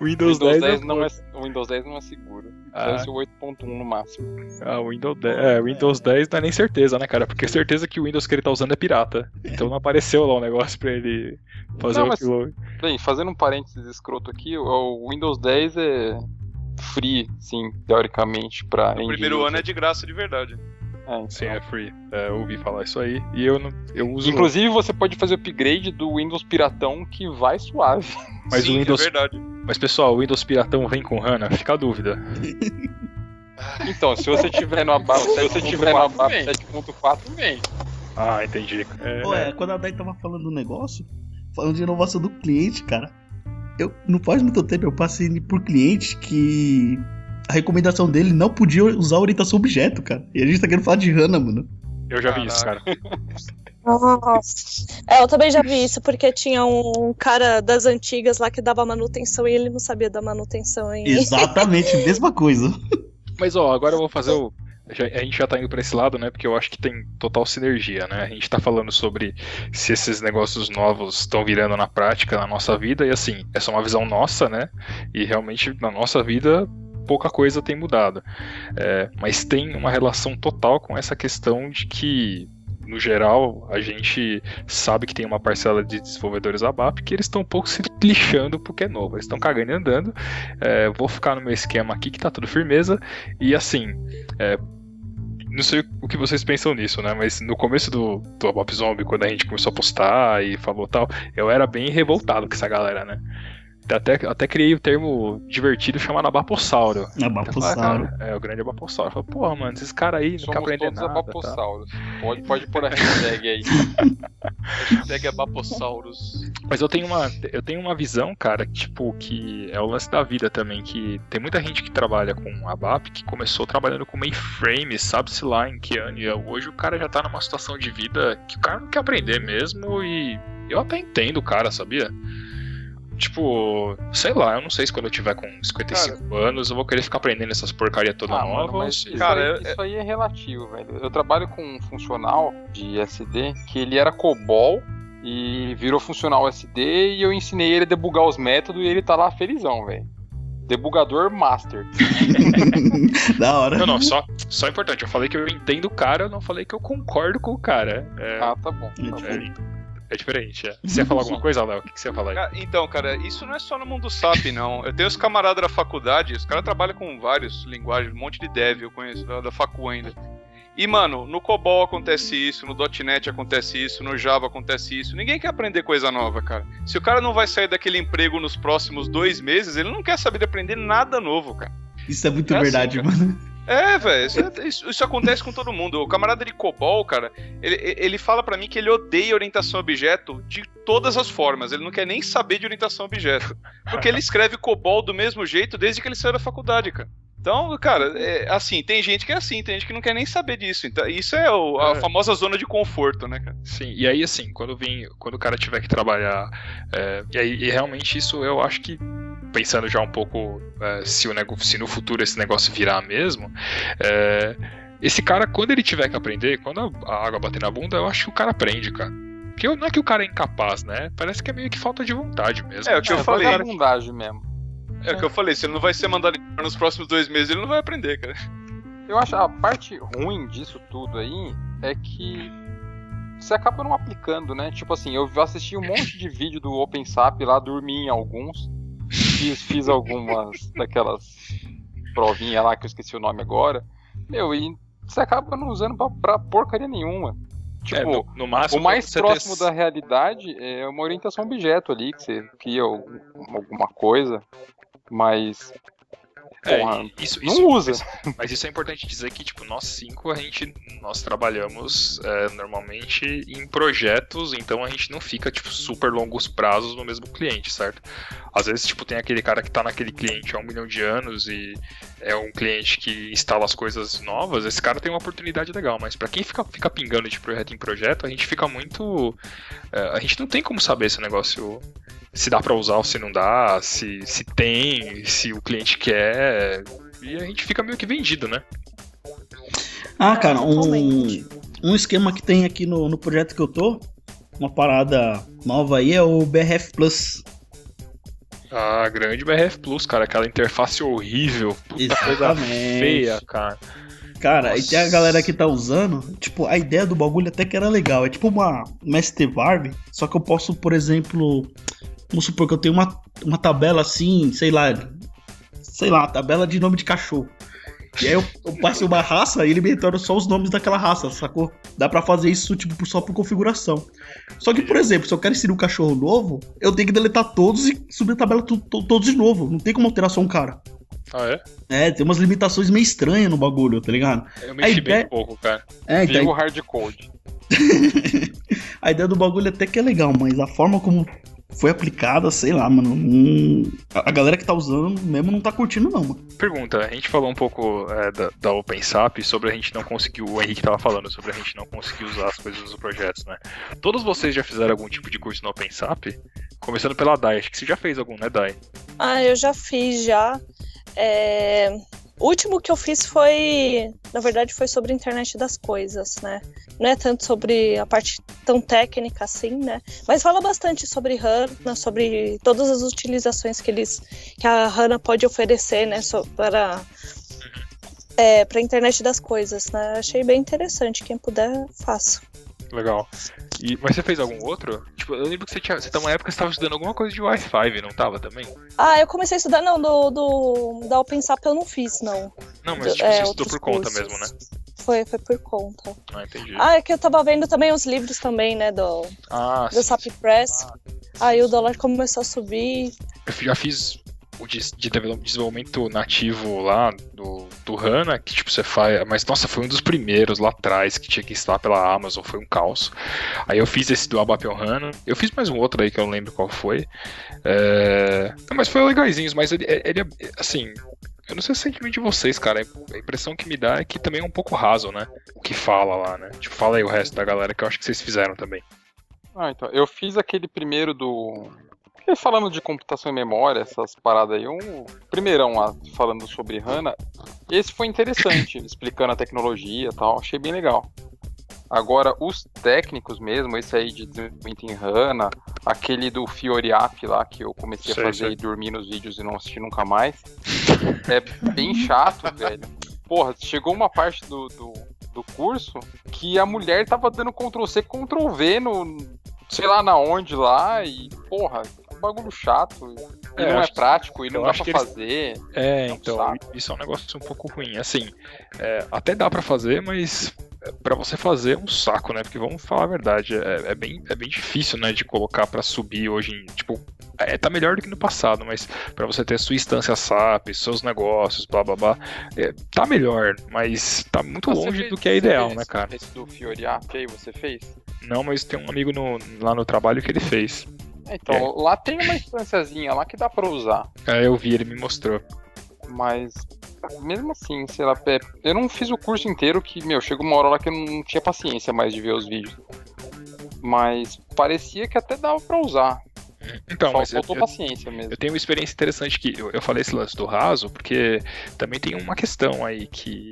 Windows, Windows 10, 10, é não é, o Windows 10 não é seguro. Ah. Deve ser o 8.1 no máximo. Ah, Windows 10, é, Windows 10 não é nem certeza, né, cara? Porque certeza que o Windows que ele tá usando é pirata. Então não apareceu lá um negócio pra ele fazer Não, o mas- upload. Bem, fazendo um parênteses escroto aqui, o- o Windows 10 é free, sim, teoricamente, pra O primeiro ano é de graça de verdade. É, então. Sim, é free. É, eu ouvi falar isso aí. E eu, não, eu uso. Inclusive, você pode fazer upgrade do Windows Piratão que vai suave. Mas Sim, o Windows. é verdade. Mas pessoal, o Windows Piratão vem com HANA? Fica a dúvida. (laughs) Então, se você tiver no ABAP, se você tiver no ABAP 7.4, vem. Ah, entendi. É, Ué, quando a Dai tava falando do negócio, falando de inovação do cliente, cara, eu não faz muito tempo eu passei por cliente que a recomendação dele não podia usar orientação objeto, cara. E a gente tá querendo falar de HANA, mano. eu já vi isso, cara. Nossa. É, eu também já vi isso, porque tinha um cara das antigas lá que dava manutenção e ele não sabia da manutenção. E... Exatamente, (laughs) mesma coisa. Mas ó, agora eu vou fazer o. a gente já tá indo pra esse lado, né? Porque eu acho que tem total sinergia, né? A gente tá falando sobre se esses negócios novos estão virando na prática na nossa vida, e assim, essa é uma visão nossa, né? E realmente na nossa vida pouca coisa tem mudado. É, mas tem uma relação total com essa questão de que. No geral, a gente sabe que tem uma parcela de desenvolvedores ABAP que eles estão um pouco se lixando porque é novo. Eles estão cagando e andando. É, vou ficar no meu esquema aqui que tá tudo firmeza. E assim, é, não sei o que vocês pensam nisso, né? Mas no começo do, do ABAP Zombie, quando a gente começou a postar e falou tal, eu era bem revoltado com essa galera, né? Até, até criei o termo divertido chamado Abapossauro. Abapossauro. É, o grande Abapossauro. Falei, porra, mano, esses caras aí não querem aprender todos nada. tá? abapossauros. Pode, pode pôr a (laughs) hashtag aí. Pega Bapossauros. Mas eu tenho uma, eu tenho uma visão, cara, que, tipo, que é o lance da vida também, que tem muita gente que trabalha com ABAP que começou trabalhando com mainframe, sabe-se lá em que ano. E hoje o cara já tá numa situação de vida que o cara não quer aprender mesmo e eu até entendo o cara, sabia? Tipo, sei lá, eu não sei se quando eu tiver com 55 anos eu vou querer ficar aprendendo essas porcaria toda Ah, nova. mano, isso, Cara, aí, eu- isso aí é relativo, velho. Eu trabalho com um funcional de SD que ele era COBOL e virou funcional SD e eu ensinei ele a debugar os métodos e ele tá lá felizão, velho. Debugador Master. (laughs) da hora. Não, não, só, só importante. Eu falei que eu entendo o cara, eu não falei que eu concordo com o cara. É, Ah, tá bom. Tá É bom. É diferente. É. Você ia falar alguma coisa, Léo? O que, que você ia falar aí? Cara, Então, cara, isso não é só no mundo SAP, não. Eu tenho os camaradas da faculdade, os caras trabalham com várias linguagens, um monte de dev eu conheço, da, da facu ainda. E, mano, no COBOL acontece isso, no .NET acontece isso, no Java acontece isso. Ninguém quer aprender coisa nova, cara. Se o cara não vai sair daquele emprego nos próximos dois meses, ele não quer saber de aprender nada novo, cara. Isso é muito É assim, verdade, cara. mano. É, velho, isso, é- isso- isso acontece com todo mundo. O camarada de COBOL, cara, ele, ele fala pra mim que ele odeia orientação objeto de todas as formas. Ele não quer nem saber de orientação objeto. Porque ele escreve COBOL do mesmo jeito desde que ele saiu da faculdade, cara. Então, cara, é, assim, tem gente que é assim, tem gente que não quer nem saber disso. Então, isso é o- a É. famosa zona de conforto, né, cara? Sim, e aí assim, quando vem, quando o cara tiver que trabalhar, é, e, aí, e realmente isso eu acho que pensando já um pouco é, se, o nego, se no futuro esse negócio virar mesmo, é, esse cara quando ele tiver que aprender, quando a, a água bater na bunda, eu acho que o cara aprende, cara. Porque não é que o cara é incapaz, né? Parece que é meio que falta de vontade mesmo. É, o que eu É, falei. vagabundagem mesmo. É o que eu falei, se ele não vai ser mandado embora nos próximos dois meses, ele não vai aprender, cara. Eu acho a parte ruim disso tudo aí é que você acaba não aplicando, né? Tipo assim, eu assisti um monte de vídeo do OpenSAP lá, dormi em alguns, fiz, fiz algumas (laughs) daquelas provinhas lá que eu esqueci o nome agora. Meu, e você acaba não usando pra, pra porcaria nenhuma. Tipo, É, no, no máximo, o mais próximo ter- da realidade é uma orientação objeto ali, que você cria algum- alguma coisa, mas É, porra, isso, não isso- usa. Mas isso é importante dizer que, tipo, nós cinco, a gente, nós trabalhamos é, normalmente em projetos, então a gente não fica, tipo, super longos prazos no mesmo cliente, certo? Às vezes, tipo, tem aquele cara que tá naquele cliente há um milhão de anos e é um cliente que instala as coisas novas, esse cara tem uma oportunidade legal, mas pra quem fica, fica pingando de projeto em projeto, a gente fica muito... é, a gente não tem como saber se o negócio se dá pra usar ou se não dá, se, se tem, se o cliente quer, e a gente fica meio que vendido, né? Ah, cara, um, um esquema que tem aqui no, no projeto que eu tô, uma parada nova aí, é o BRF Plus. A grande BRF Plus, cara, aquela interface horrível, puta coisa Exatamente. feia, cara. Cara, e Nossa. tem a galera que tá usando, tipo, a ideia do bagulho até que era legal. É tipo uma, uma ST-Varb, só que eu posso, por exemplo, vamos supor que eu tenho uma, uma tabela assim, sei lá, sei lá, tabela de nome de cachorro. E aí eu, eu passo uma raça e ele me retorna só os nomes daquela raça, sacou? Dá pra fazer isso, tipo, só por configuração. Só que, por exemplo, se eu quero inserir um cachorro novo, eu tenho que deletar todos e subir a tabela tu- tu- todos de novo. Não tem como alterar só um cara. Ah, é? É, tem umas limitações meio estranhas no bagulho, tá ligado? Eu mexi bem ideia- um pouco, cara. É, então, o hardcode. (laughs) a ideia do bagulho até que é legal, mas a forma como foi aplicada, sei lá, mano. a a galera que tá usando mesmo não tá curtindo, não, mano. Pergunta, a gente falou um pouco é, da, da OpenSAP sobre a gente não conseguir, o Henrique tava falando sobre a gente não conseguir usar as coisas dos projetos, né? Todos vocês já fizeram algum tipo de curso no OpenSAP? Começando pela Dai, acho que você já fez algum, né, Dai? Ah, eu já fiz já. É, O último que eu fiz foi, na verdade, foi sobre a internet das coisas, né? Não é tanto sobre a parte tão técnica assim, né? Mas fala bastante sobre HANA, sobre todas as utilizações que eles que a HANA pode oferecer, né, so- para é, para a internet das coisas, né? Achei bem interessante. Quem puder, faça. Legal. E, mas você fez algum outro? Tipo, eu lembro que você tinha. Você tá uma época que você tava estudando alguma coisa de Wi-Fi, não tava também? Ah, eu comecei a estudar, não, do, do da OpenSAP eu não fiz, não. Não, mas tipo, É, você estudou por conta cursos. mesmo, né? Foi, foi por conta. Ah, entendi. Ah, é que eu tava vendo também os livros também, né, do, Ah, do sim. SAP Press. Aí o dólar começou a subir. Eu já fiz o de, de desenvol- desenvolvimento nativo lá do, do HANA, que tipo, você faz. Mas nossa, foi um dos primeiros lá atrás que tinha que instalar pela Amazon, foi um caos. Aí eu fiz esse do ABAP on HANA. Eu fiz mais um outro aí que eu não lembro qual foi. É, Mas foi legaisinhos, mas ele, ele é. Assim. Eu não sei o sentimento de vocês, cara. A impressão que me dá é que também é um pouco raso, né? O que fala lá, né? Tipo, fala aí o resto da galera que eu acho que vocês fizeram também. Ah, então, eu fiz aquele primeiro do. Porque Falando de computação em memória, essas paradas aí, um primeirão lá falando sobre HANA. Esse foi interessante, (coughs) explicando a tecnologia e tal, achei bem legal. Agora, os técnicos mesmo, esse aí de desenvolvimento em HANA, aquele do Fioriap lá, que eu comecei Sei, a fazer sei. e dormir nos vídeos e não assisti nunca mais, é bem chato, (laughs) velho. Porra, chegou uma parte do, do, do curso que a mulher tava dando Ctrl-C, Ctrl-V no, sei lá na onde lá, e porra, bagulho chato. E É, não é prático, e eu não dá pra que eles- fazer. É, É então, isso é um negócio um pouco ruim. Assim, é, até dá pra fazer, mas pra você fazer é um saco, né? Porque vamos falar a verdade, é, é bem, é bem difícil, né, de colocar pra subir hoje em, tipo, é, tá melhor do que no passado, mas pra você ter sua instância SAP, seus negócios, blá blá blá, é, tá melhor, mas tá muito Você longe fez- do que é ideal, fez né, cara? Esse do Fioriap aí, você fez? Não, mas tem um amigo no- lá no trabalho que ele fez. É, Então, lá tem uma instânciazinha lá que dá pra usar. É, eu vi, ele me mostrou. Mas, mesmo assim, sei lá, é, eu não fiz o curso inteiro que, meu, chegou uma hora lá que eu não tinha paciência mais de ver os vídeos. Mas parecia que até dava pra usar. Então, Só mas eu, faltou eu- paciência mesmo. Eu tenho uma experiência interessante que eu, eu falei esse lance do raso, porque também tem uma questão aí que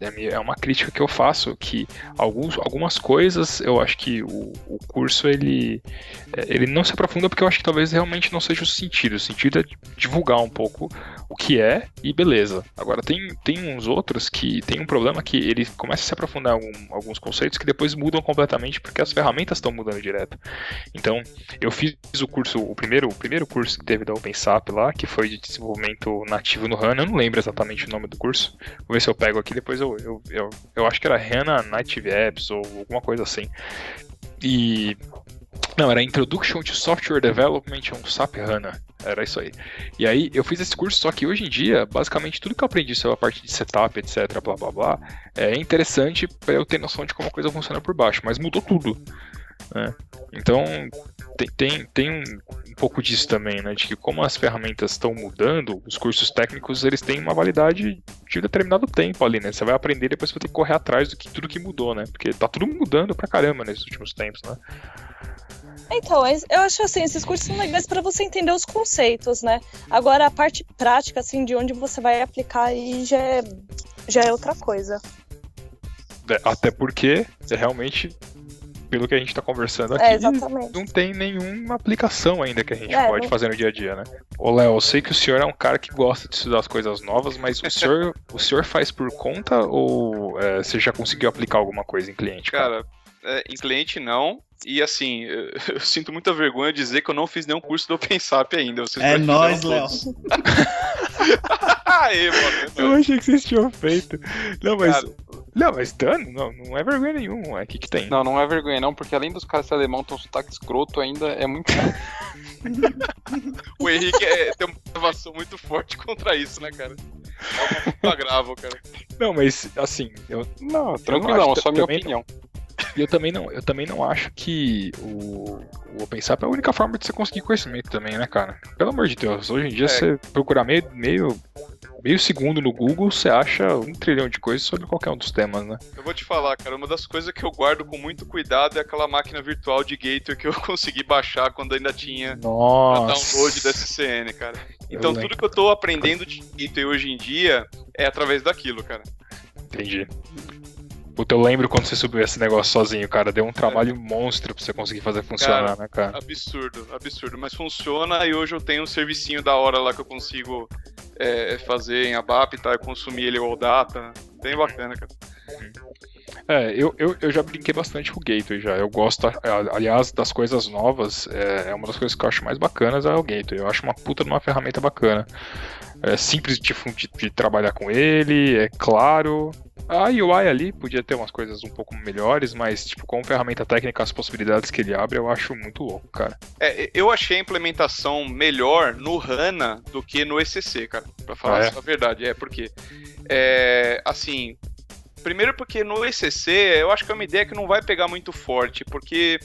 é mi- é uma crítica que eu faço, que alguns, algumas coisas eu acho que o, o curso ele, é, ele não se aprofunda porque eu acho que talvez realmente não seja o sentido. O sentido é divulgar um pouco o que é e beleza. Agora tem, tem uns outros que tem um problema que ele começa a se aprofundar em alguns conceitos que depois mudam completamente porque as ferramentas estão mudando direto. Então, eu fiz o curso, o primeiro, o primeiro curso que teve da OpenSAP lá, que foi de desenvolvimento nativo no HANA, eu não lembro exatamente o nome do curso. Vou ver se eu pego aqui, depois eu, eu, eu, eu acho que era HANA Native Apps ou alguma coisa assim. E. Não, era Introduction to Software Development on SAP HANA. Era isso aí. E aí eu fiz esse curso, só que hoje em dia, basicamente tudo que eu aprendi sobre a parte de setup, etc, blá blá blá, é interessante para eu ter noção de como a coisa funciona por baixo, mas mudou tudo. Né? Então tem, tem, tem um, um pouco disso também, né? De que como as ferramentas estão mudando, os cursos técnicos eles têm uma validade de determinado tempo ali, né? Você vai aprender e depois você vai ter que correr atrás do que tudo que mudou, né? Porque tá tudo mudando pra caramba nesses últimos tempos, né? Então, eu acho assim, esses cursos são legais para você entender os conceitos, né? Agora a parte prática, assim, de onde você vai aplicar aí já é, já é outra coisa. É, Até porque é realmente, pelo que a gente tá conversando aqui, É, não tem nenhuma aplicação ainda que a gente É, pode não- fazer no dia a dia, né? Ô Léo, eu sei que o senhor é um cara que gosta de estudar as coisas novas, mas o senhor, o senhor faz por conta ou é, você já conseguiu aplicar alguma coisa em cliente? Cara, é, em cliente não. E assim, eu, (laughs) eu sinto muita vergonha de dizer que eu não fiz nenhum curso do OpenSAP ainda. Vocês É fizeram Léo. (laughs) Aê, mano. é Eu achei que vocês tinham feito. Não, mas. Cara, Não, mas dano, não, não é vergonha nenhuma. O que, que tem? Não, não é vergonha não, porque além dos caras ser alemão ter um sotaque escroto, ainda é muito (laughs) o Henrique é, tem uma motivação muito forte contra isso, né, cara? É uma puta gravo, cara. Não, mas assim, eu, Não, acho tranquilão, que só minha também opinião. eu também não, eu também não acho que o, o OpenSAP é a única forma de você conseguir conhecimento também, né, cara? Pelo amor de Deus, hoje em dia É. você procurar meio, meio meio segundo no Google, você acha um trilhão de coisas sobre qualquer um dos temas, né? Eu vou te falar, cara, uma das coisas que eu guardo com muito cuidado é aquela máquina virtual de gateway que eu (laughs) consegui baixar quando ainda tinha Nossa. download da SCN, cara. Então tudo que eu tô aprendendo de gateway hoje em dia é através daquilo, cara. Entendi. Puta, eu lembro quando você subiu esse negócio sozinho, cara. Deu um trabalho monstro pra você conseguir fazer funcionar, né, cara? Absurdo, absurdo. Mas funciona e hoje eu tenho um servicinho da hora lá que eu consigo é, fazer em ABAP, tá? Eu consumir ele all data. Bem bacana, cara. É, eu, eu, eu já brinquei bastante com o Gateway já. Eu gosto, aliás, das coisas novas. É, é uma das coisas que eu acho mais bacanas é o Gateway. Eu acho uma puta de uma ferramenta bacana. É simples de, de trabalhar com ele, é claro. A UI ali podia ter umas coisas um pouco melhores, mas, tipo, como ferramenta técnica, as possibilidades que ele abre, eu acho muito louco, cara. É, eu achei a implementação melhor no HANA do que no ECC, cara. Pra falar Ah, é? a verdade. É, porque. É, assim. Primeiro porque no ECC eu acho que é uma ideia que não vai pegar muito forte, porque.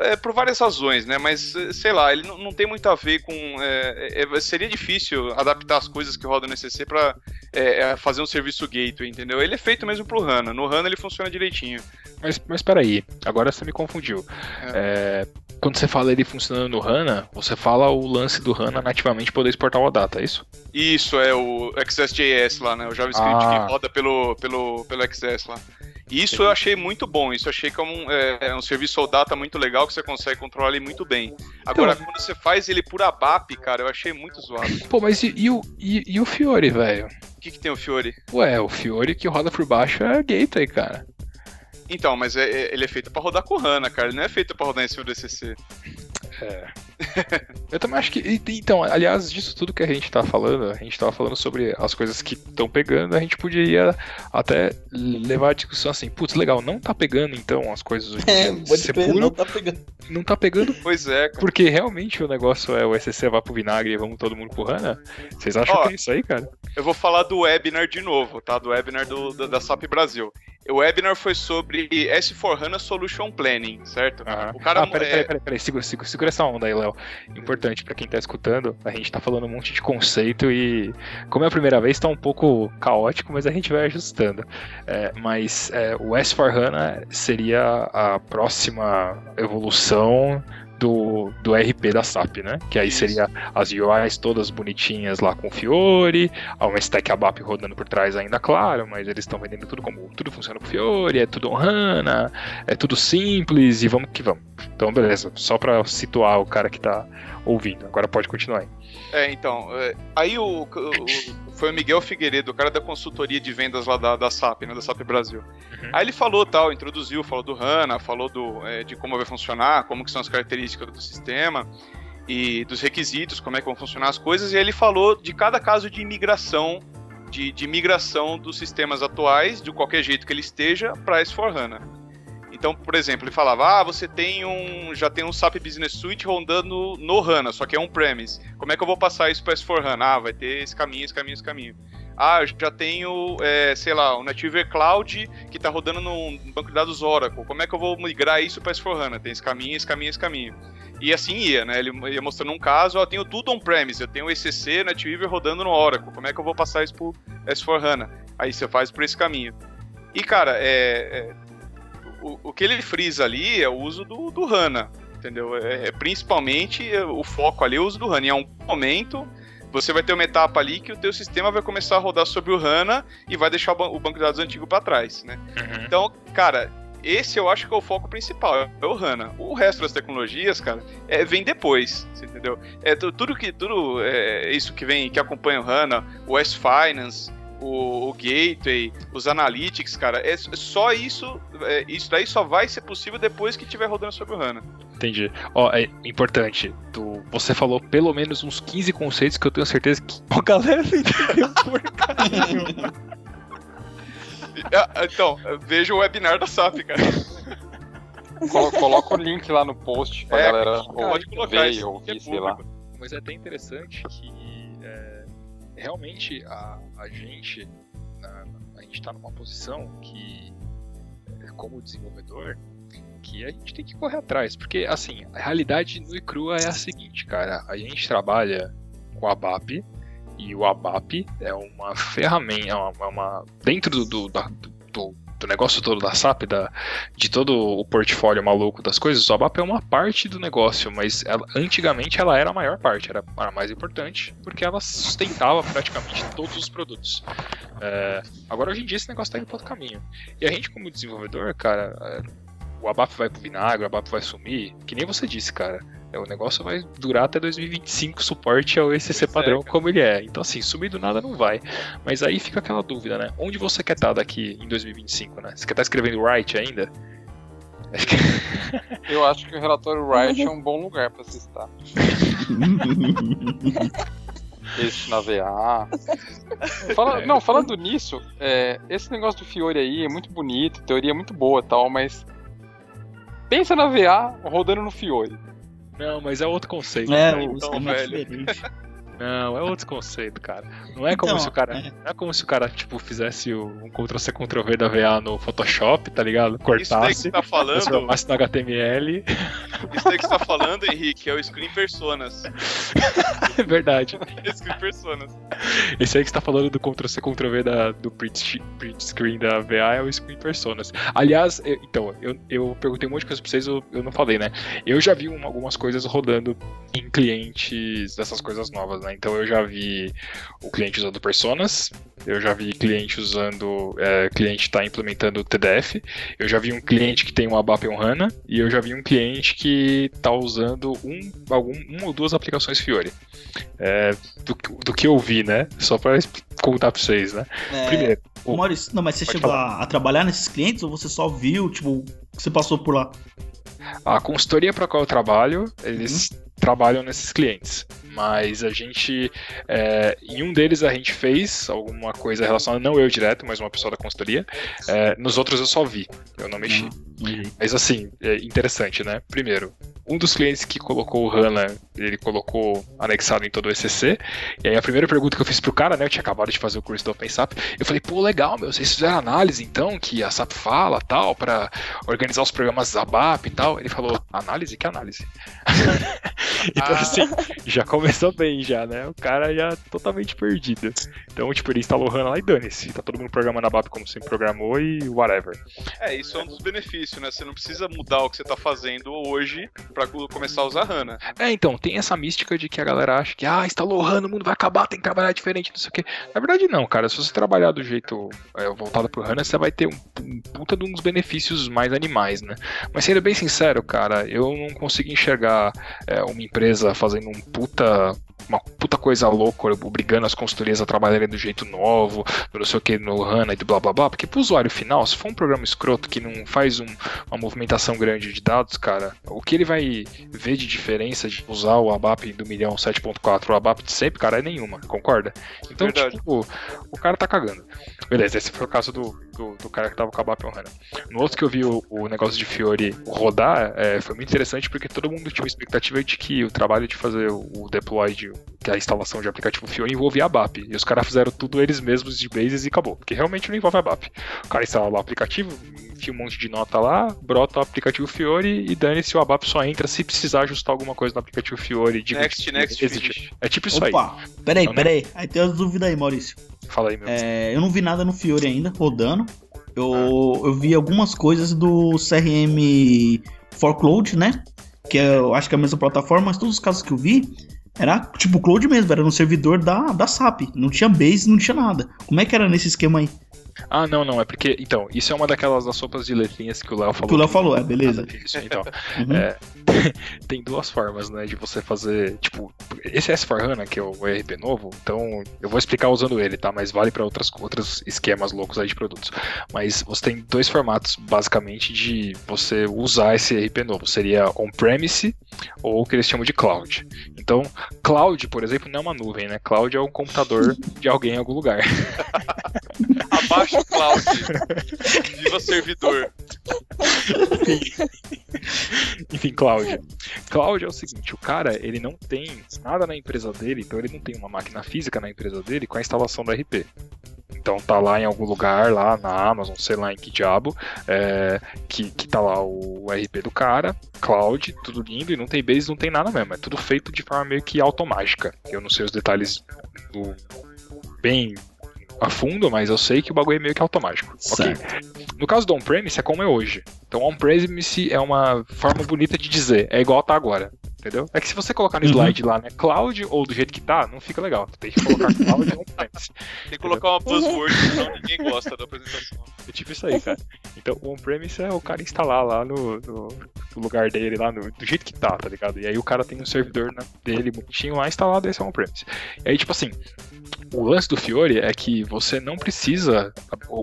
É por várias razões, né? Mas, eh, sei lá, ele não, não tem muito a ver com. é, é, seria difícil adaptar as coisas que rodam no ECC pra é, é, fazer um serviço gateway, entendeu? Ele é feito mesmo pro HANA. No HANA ele funciona direitinho. Mas, mas peraí, agora você me confundiu. É, quando você fala ele funcionando no HANA, você fala o lance do HANA nativamente poder exportar o data, é isso? Isso, é o XSJS lá, né? O JavaScript Ah. que roda pelo, pelo, pelo XS lá. E Isso eu achei muito bom, isso eu achei como um, é, é um serviço ao data muito legal que você consegue controlar ele muito bem. Agora, Então- quando você faz ele por ABAP, cara, eu achei muito zoado. Pô, mas e, e o, e, e o Fiore, velho? O que, que tem o Fiore? Ué, o Fiore que roda por baixo é gateway, cara. Então, mas é- é- ele é feito pra rodar com HANA, cara, ele não é feito pra rodar em cima do ECC. É. Eu também acho que. Então, aliás, disso tudo que a gente tá falando, a gente tava falando sobre as coisas que estão pegando, a gente poderia até levar a discussão assim, putz, legal, não tá pegando então as coisas hoje É, não tá pegando. não tá pegando Pois é, cara. porque realmente o negócio é o SCC vai pro vinagre e vamos todo mundo pro HANA. Vocês acham Ó, que é isso aí, cara? Eu vou falar do webinar de novo, tá? Do webinar do, da, da SAP Brasil. O webinar foi sobre S4HANA Solution Planning, certo? Aham. O cara ah, peraí, é- peraí, peraí, peraí, segura, segura, segura essa onda aí, Léo. Importante pra quem tá escutando, a gente tá falando um monte de conceito e, como é a primeira vez, tá um pouco caótico, mas a gente vai ajustando. É, mas é, o S4HANA seria a próxima evolução do, do RP da SAP, né? Que aí seria as UIs todas bonitinhas lá com Fiore, há uma stack ABAP rodando por trás ainda, claro, mas eles estão vendendo tudo como tudo funciona com Fiore, é tudo HANA, é tudo simples e vamos que vamos. Então, beleza, só pra situar o cara que tá ouvindo. Agora pode continuar aí. É, então, é, aí o, o- foi o Miguel Figueiredo, o cara da consultoria de vendas lá da, da SAP, né, da SAP Brasil. Uhum. Aí ele falou tal, introduziu, falou do HANA, falou do, é, de como vai funcionar, como que são as características do sistema e dos requisitos, como é que vão funcionar as coisas, e aí ele falou de cada caso de migração, de, de migração dos sistemas atuais, de qualquer jeito que ele esteja, para S4HANA. Então, por exemplo, ele falava: ah, você tem um. já tem um SAP Business Suite rodando no HANA, só que é um premise. Como é que eu vou passar isso para S4HANA? Ah, vai ter esse caminho, esse caminho, esse caminho. Ah, eu já tenho, é, sei lá, o Native Cloud que está rodando num banco de dados Oracle. Como é que eu vou migrar isso para S4HANA? Tem esse caminho, esse caminho, esse caminho. E assim ia, né? Ele ia mostrando um caso, ó, eu tenho tudo on-premise, eu tenho o ECC, Native rodando no Oracle. Como é que eu vou passar isso pro S4HANA? Aí você faz por esse caminho. E, cara, é, é- o, o que ele frisa ali é o uso do, do HANA, entendeu? É, é principalmente é, o foco ali é o uso do HANA. Em algum momento, você vai ter uma etapa ali que o teu sistema vai começar a rodar sobre o HANA e vai deixar o, ban- o banco de dados antigo para trás, né? Então, cara, esse eu acho que é o foco principal, é o HANA. O resto das tecnologias, cara, é, vem depois, entendeu? É tu- tudo que tudo é, isso que vem, que acompanha o HANA, o S-Finance, o, o Gateway, os Analytics, cara, é só isso, é, isso daí só vai ser possível depois que estiver rodando sobre o HANA. Entendi. Ó, é importante. Tu, você falou pelo menos uns 15 conceitos que eu tenho certeza que (laughs) a galera não entendeu porcaria. (laughs) Ah, Então, veja o webinar da SAP, cara. Colo- coloca o link lá no post pra É, galera pode colocar ver isso, e é ouvir, sei lá. Mas é até interessante que realmente a, a gente na- a gente está numa posição que é, como desenvolvedor que a gente tem que correr atrás porque assim a realidade nua e crua é a seguinte cara a gente trabalha com a BAP E o ABAP é uma ferramenta, é uma, é uma- dentro do, do, do- do negócio todo da SAP, da, de todo o portfólio maluco das coisas, o ABAP é uma parte do negócio, mas ela- antigamente ela era a maior parte, era a mais importante, porque ela sustentava praticamente todos os produtos. É, agora hoje em dia esse negócio tá indo para outro caminho. E a gente como desenvolvedor, cara, é, o ABAP vai pro vinagre, o ABAP vai sumir, que nem você disse, cara. É, O negócio vai durar até 2025 suporte ao ECC Pois é, padrão como ele é. Então assim, sumir do nada não vai. Mas aí fica aquela dúvida, né? Onde você quer estar daqui em 2025, né? Você quer estar escrevendo Write ainda? (laughs) Eu acho que o relatório Wright é um bom lugar pra se estar. (laughs) Esse na VA. Fala- É. Não, falando nisso, é, esse negócio do Fiore aí é muito bonito, teoria é muito boa e tal, mas. Pensa na VA rodando no Fiore. Não, mas é outro conceito. É, cara. o esquema é velho. (laughs) Não, é outro conceito, cara. Não é como Então, se o cara. é. Não é como se o cara, tipo, fizesse o- um Ctrl-C, Ctrl-V da VA no Photoshop, tá ligado? Isso daí que Cortasse, tá falando, transformasse no HTML. isso daí que você tá falando, Henrique, é o Screen Personas. É (laughs) verdade. Screen Personas. Esse aí que você tá falando do Ctrl-C, Ctrl-V da, do print, print screen da VA é o Screen Personas. Aliás, eu- então, eu, eu perguntei um monte de coisa pra vocês, eu, eu não falei, né? Eu já vi um- algumas coisas rodando em clientes dessas coisas novas, né? Então eu já vi o cliente usando Personas, eu já vi cliente usando. É, cliente tá implementando o TDF, eu já vi um cliente que tem um ABAP e um HANA, e eu já vi um cliente que tá usando um, algum, uma ou duas aplicações Fiori. É, do, que- do que eu vi, né? Só es- contar pra vocês, né? É, Primeiro, o- Maurício, não, mas você chegou a, a trabalhar nesses clientes ou você só viu, tipo, você passou por lá? a consultoria para qual eu trabalho, eles trabalham nesses clientes. Mas a gente, é, em um deles a gente fez alguma coisa relacionada, não eu direto, mas uma pessoa da consultoria. É, nos outros eu só vi, eu não mexi. Mas assim, é interessante, né? Primeiro, um dos clientes que colocou o HANA, ele colocou anexado em todo o ECC. E aí a primeira pergunta que eu fiz pro cara, né? Eu tinha acabado de fazer o curso do OpenSAP. Eu falei, pô, legal, meu, vocês fizeram análise então, que a SAP fala tal, pra organizar os programas ABAP e tal. Ele falou, análise? Que análise? (laughs) (laughs) então Ah. assim, já começou bem já, né? O cara já totalmente perdido. Então, tipo, ele instalou o HANA lá e dane-se. Tá todo mundo programando ABAP como sempre programou e whatever. É, isso é um dos benefícios, né? Você não precisa mudar o que você tá fazendo hoje pra co- começar a usar HANA. É, então, tem essa mística de que a galera acha que, ah, instalou o HANA, o mundo vai acabar, tem que trabalhar diferente, não sei o quê. Na verdade, não, cara. Se você trabalhar do jeito é, voltado pro HANA, você vai ter um, um puta de uns benefícios mais animais, né? Mas sendo bem sincero, cara, eu não consigo enxergar é, uma empresa fazendo um puta. Uma puta coisa louca, obrigando as consultorias a trabalharem do jeito novo, não sei o que no HANA e do blá blá blá, porque pro usuário final, se for um programa escroto que não faz um- uma movimentação grande de dados, cara, o que ele vai ver de diferença de usar o ABAP do milhão 7.4 o ABAP de sempre, cara, é nenhuma, concorda? Então, Verdade. tipo, o cara tá cagando. Beleza, esse foi o caso do, do, do cara que tava com o ABAP honrando. No outro que eu vi o, o negócio de Fiori rodar, é, foi muito interessante porque todo mundo tinha uma expectativa de que o trabalho de fazer o, deploy, de, que é a instalação de aplicativo Fiori envolvia ABAP. E os caras fizeram tudo eles mesmos de bases e acabou. Porque realmente não envolve ABAP. O cara instala lá o aplicativo, enfia um monte de nota lá, brota o aplicativo Fiori e dane-se o ABAP só entra se precisar ajustar alguma coisa no aplicativo Fiori. de Next, next, finish. É tipo isso aí. Opa, peraí, Então, peraí. Aí tem as dúvidas aí, Maurício. Fala aí, meu. É, eu não vi nada no Fiore ainda, rodando. Eu, eu vi algumas coisas do CRM for Cloud, né? Que é, eu acho que é a mesma plataforma, mas todos os casos que eu vi era tipo Cloud mesmo, era no servidor da, da SAP. Não tinha base, não tinha nada. Como é que era nesse esquema aí? Ah, não, não, é porque. Então, isso é uma daquelas das sopas de letrinhas que o Léo falou. Que o Léo falou, é, beleza. Isso, então. (laughs) Uhum. É, (laughs) tem duas formas, né, de você fazer, tipo, esse S4HANA, que é o ERP novo, então eu vou explicar usando ele, tá? Mas vale para outras outros esquemas loucos aí de produtos. Mas você tem dois formatos, basicamente, de você usar esse ERP novo. Seria on-premise ou o que eles chamam de cloud. Então, cloud, por exemplo, não é uma nuvem, né? Cloud é um computador (laughs) de alguém em algum lugar. Abaixo o cloud. Viva servidor. Enfim, Cloud. Cloud é o seguinte, o cara, ele não tem nada na empresa dele, então ele não tem uma máquina física na empresa dele com a instalação do RP. Então tá lá em algum lugar, lá na Amazon, sei lá em que diabo, é, que, que tá lá o RP do cara, cloud, tudo lindo, e não tem base, não tem nada mesmo. É tudo feito de forma meio que automática. Eu não sei os detalhes do, bem a fundo, mas eu sei que o bagulho é meio que automático. Ok. No caso do on-premise, é como é hoje. Então, on-premise é uma forma bonita de dizer, é igual tá agora. Entendeu? É que se você colocar no Uhum. slide lá, né, cloud ou do jeito que tá, não fica legal. Tu tem que colocar cloud ou on-premise. (laughs) Tem que colocar uma buzzword, senão ninguém gosta da apresentação. É tipo isso aí, cara. Então, o on-premise é o cara instalar lá no, no- no lugar dele, lá no- do jeito que tá, tá ligado? E aí o cara tem um servidor na- dele bonitinho lá instalado, esse é on-premise. E aí, tipo assim, o lance do Fiore é que você não precisa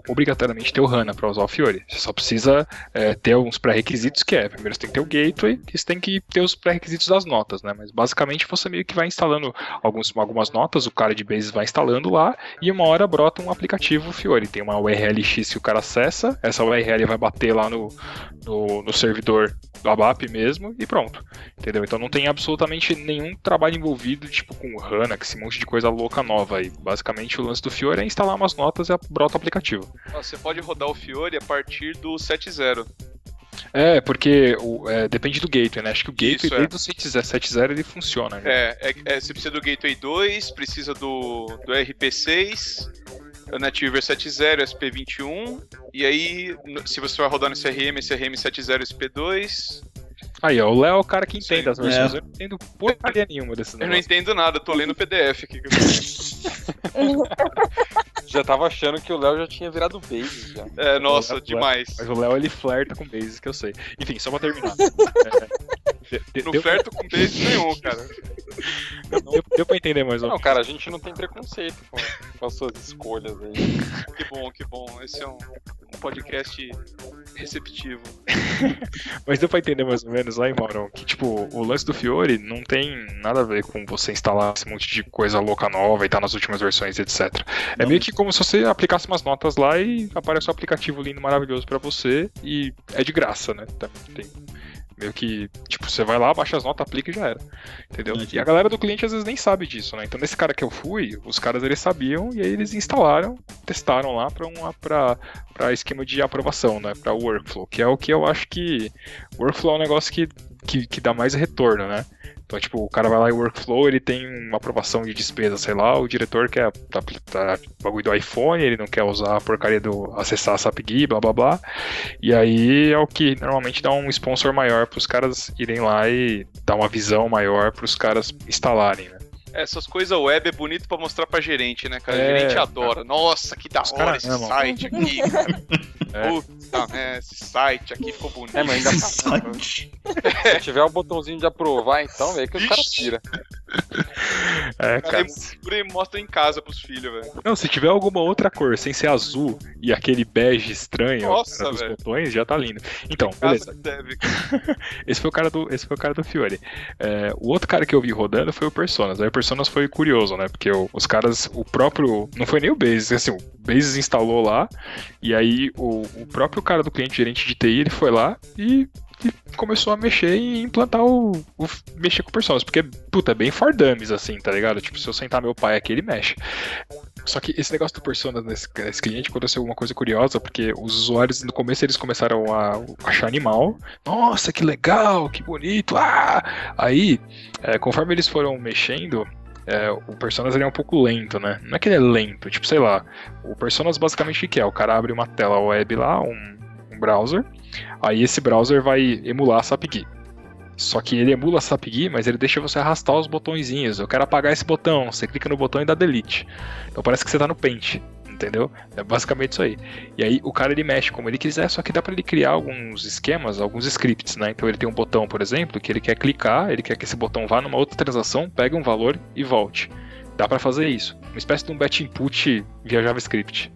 obrigatoriamente ter o HANA para usar o Fiore. Você só precisa é, ter alguns pré-requisitos que é, primeiro você tem que ter o gateway e você tem que ter os pré-requisitos das notas, né? Mas basicamente você meio que vai instalando alguns, algumas notas, o cara de base vai instalando lá e uma hora brota um aplicativo Fiore. Tem uma URL X que o cara acessa, essa URL vai bater lá no, no, no servidor do ABAP mesmo e pronto. Entendeu? Então não tem absolutamente nenhum trabalho envolvido, tipo com HANA, que esse monte de coisa louca nova aí. Basicamente o lance do Fiore é instalar umas notas e brota o aplicativo. Você pode rodar o Fiore a partir do 7.0. É, porque o- é, depende do gateway, né? Acho que o gateway Isso, é. desde o 7.0 ele funciona. Né? É, é, é, você precisa do Gateway 2, precisa do, do RP6, o NetWeaver 7.0, SP21, e aí, se você vai rodar no CRM, CRM 7.0, SP2. Aí, ó, o Léo é o cara que entende Sim. as versões. É. Eu não entendo porcaria nenhuma desses Eu não entendo nada, tô lendo o PDF aqui. (laughs) Já tava achando que o Léo já tinha virado base já. É, nossa, ué. demais. Mas o Léo ele flerta com bases que eu sei. Enfim, só pra terminar. É, (laughs) Não deu, flerto com base nenhum, cara. deu, deu pra entender mais ou Não, menos. cara, a gente não tem preconceito com, com as suas escolhas aí. Que bom, que bom. Esse é um, um podcast receptivo. (laughs) Mas deu pra entender mais ou menos lá em Maurão que, tipo, o lance do Fiore não tem nada a ver com você instalar esse monte de coisa louca nova e tá nas últimas versões, etc. É Não. meio que como se você aplicasse umas notas lá e aparece um aplicativo lindo, maravilhoso pra você e é de graça, né? Tá- Tem meio que, tipo, você vai lá, baixa as notas, aplica e já era. Entendeu? E a galera do cliente às vezes nem sabe disso, né? Então nesse cara que eu fui, os caras eles sabiam e aí eles instalaram, testaram lá pra uma pra, pra esquema de aprovação, né? Pra workflow, que é o que eu acho que workflow é um negócio que, que, que dá mais retorno, né? Então, tipo, o cara vai lá em workflow, ele tem uma aprovação de despesa, sei lá, o diretor quer tá, tá, bagulho do iPhone, ele não quer usar a porcaria do acessar a SAPGui, blá blá blá. E aí é o que normalmente dá um sponsor maior pros caras irem lá e dar uma visão maior pros caras instalarem, né? Essas coisas web é bonito pra mostrar pra gerente, né, cara? É, gerente adora. Nossa, que da Os hora esse amam. site aqui, (laughs) cara. É. Puta, é, esse site aqui ficou bonito. É, mas ainda Site. (laughs) se tiver o botãozinho de aprovar, então, é que os caras tiram. É, Cara, cara. e mostra em casa pros filhos, velho. Não, se tiver alguma outra cor sem ser azul e aquele bege estranho Nossa, velho. botões, já tá lindo. Então, beleza. deve. (laughs) Esse foi o cara do, esse foi o cara do Fiore. É, o outro cara que eu vi rodando foi o Personas. Aí o Personas foi curioso, né? Porque o- os caras, o próprio. Não foi nem o Basis, assim, o Basis instalou lá. E aí o, o próprio cara do cliente gerente de TI, ele foi lá e. e começou a mexer e implantar o, o- mexer com o Personas, porque, puta, é bem for dummies, assim, tá ligado? Tipo, se eu sentar meu pai aqui, ele mexe. Só que esse negócio do Persona nesse, nesse cliente aconteceu alguma coisa curiosa, porque os usuários no começo eles começaram a achar animal. Nossa, que legal, que bonito. Ah! Aí, é, conforme eles foram mexendo, é, o Personas ele é um pouco lento, né? Não é que ele é lento, tipo, sei lá. O Personas basicamente o que é? O cara abre uma tela web lá, um, um browser, aí esse browser vai emular a SAPGui. Só que ele emula a SAPGui, mas ele deixa você arrastar os botõezinhos. Eu quero apagar esse botão. Você clica no botão e dá delete. Então parece que você tá no Paint, entendeu? É basicamente isso aí. E aí o cara ele mexe como ele quiser, só que dá pra ele criar alguns esquemas, alguns scripts, né? Então ele tem um botão, por exemplo, que ele quer clicar, ele quer que esse botão vá numa outra transação, pegue um valor e volte. Dá pra fazer isso. Uma espécie de um batch input via JavaScript.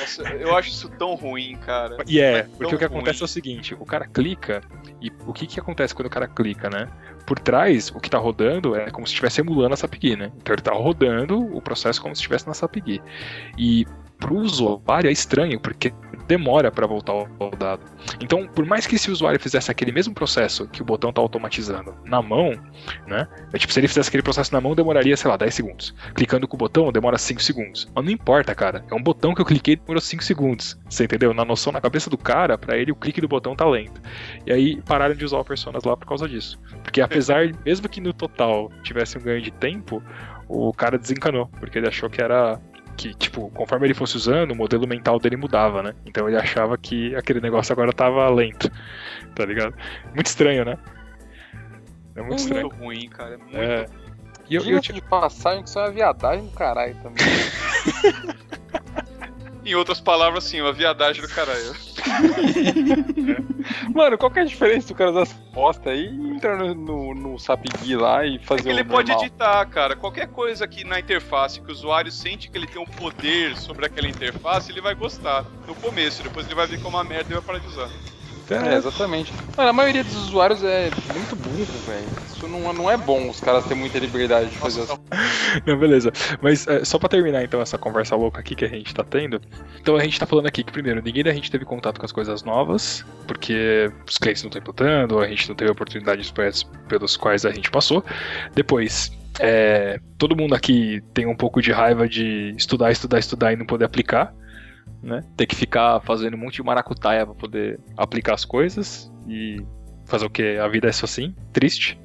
Nossa, eu acho isso tão ruim, cara. E é, É porque o que acontece ruim. é o seguinte, o cara clica, e o que que acontece quando o cara clica, né? Por trás, o que tá rodando é como se estivesse emulando a SAPGui, né? Então ele tá rodando o processo como se estivesse na SAPGui. E pro usuário é estranho, porque demora para voltar ao dado. Então, por mais que esse usuário fizesse aquele mesmo processo que o botão tá automatizando na mão, né? É tipo, se ele fizesse aquele processo na mão, demoraria, sei lá, 10 segundos. Clicando com o botão, demora 5 segundos. Mas não importa, cara. É um botão que eu cliquei demorou 5 segundos. Você entendeu? Na noção na cabeça do cara, para ele o clique do botão tá lento. E aí pararam de usar o Personas lá por causa disso. Porque apesar, mesmo que no total tivesse um ganho de tempo, o cara desencanou, porque ele achou que era que, tipo, conforme ele fosse usando, o modelo mental dele mudava, né? Então ele achava que aquele negócio agora tava lento, tá ligado? Muito estranho, né? É muito estranho. Muito ruim, cara. É muito É. ruim. E eu, eu, Diga-se de passagem que isso é uma viadagem do caralho também. (laughs) Em outras palavras, sim, uma viadagem do caralho. (laughs) Mano, qual que é a diferença do cara usar essa bosta aí e entrar no, no, no SAPGui lá e É fazer que o ele pode normal? editar, cara. Qualquer coisa que na interface que o usuário sente que ele tem um poder sobre aquela interface, ele vai gostar. No começo, depois ele vai ver como uma merda e vai parar de usar. É, exatamente. Mano, a maioria dos usuários é muito burro, velho. Isso não, não é bom os caras terem muita liberdade de fazer as (laughs) Não, beleza. Mas é, só pra terminar então essa conversa louca aqui que a gente tá tendo. Então a gente tá falando aqui que, primeiro, ninguém da gente teve contato com as coisas novas, porque os clientes não estão implantando, a gente não teve oportunidade dos projetos pelos quais a gente passou. Depois, é, todo mundo aqui tem um pouco de raiva de estudar, estudar, estudar e não poder aplicar. Né? Ter que ficar fazendo um monte de maracutaia pra poder aplicar as coisas e fazer o que? A vida é só assim, triste.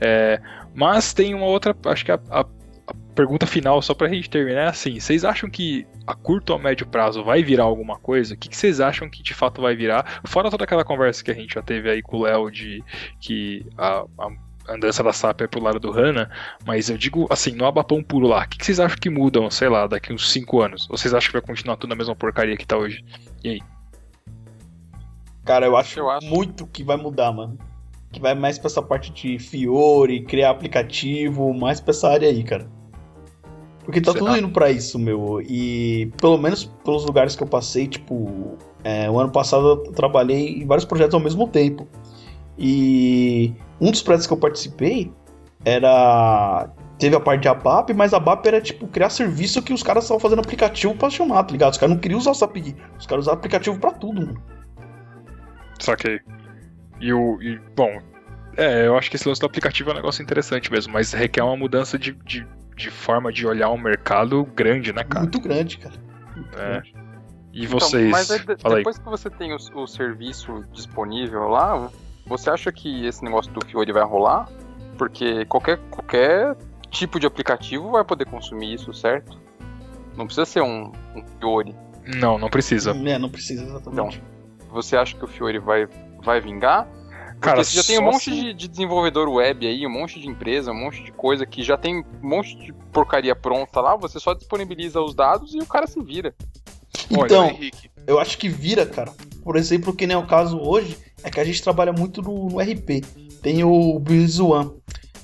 É, mas tem uma outra, acho que a, a- a pergunta final, só pra gente terminar, é assim: vocês acham que a curto ou médio prazo vai virar alguma coisa? O que, que vocês acham que de fato vai virar? Fora toda aquela conversa que a gente já teve aí com o Léo de que a, a andança da SAP é pro lado do HANA, mas eu digo assim, no abapão puro lá, o que, que vocês acham que mudam, sei lá, daqui uns 5 anos? Ou vocês acham que vai continuar tudo na mesma porcaria que tá hoje? E aí? Cara, eu acho, Eu acho. muito que vai mudar, mano. Que vai mais pra essa parte de Fiore, criar aplicativo, mais pra essa área aí, cara. Porque tá Será? tudo indo pra isso, meu. E pelo menos pelos lugares que eu passei, tipo, é, o ano passado eu trabalhei em vários projetos ao mesmo tempo. E um dos projetos que eu participei era. Teve a parte de ABAP, mas a ABAP era tipo criar serviço que os caras estavam fazendo aplicativo pra chamar, tá ligado? Os caras não queriam usar o SAP, os caras usavam aplicativo pra tudo, mano. Saquei. E o. E, bom, é, eu acho que esse lance do aplicativo é um negócio interessante mesmo, mas requer uma mudança de, de, de forma de olhar o mercado grande, né, cara? Muito grande, cara. Muito É. grande. E Então, vocês. mas aí, de- Fala aí. depois que você tem o, o serviço disponível lá, você acha que esse negócio do Fiori vai rolar? Porque qualquer, qualquer tipo de aplicativo vai poder consumir isso, certo? Não precisa ser um, um Fiori. Não, não precisa. É, não precisa exatamente. Você acha que o Fiori vai, vai vingar? Porque Cara, você já tem um monte se- de, de desenvolvedor web aí, um monte de empresa, um monte de coisa que já tem um monte de porcaria pronta lá, você só disponibiliza os dados e o cara se vira. Então, Henrique. Eu acho que vira, cara. Por exemplo, que nem é o caso hoje, é que a gente trabalha muito no, no RP. Tem o One.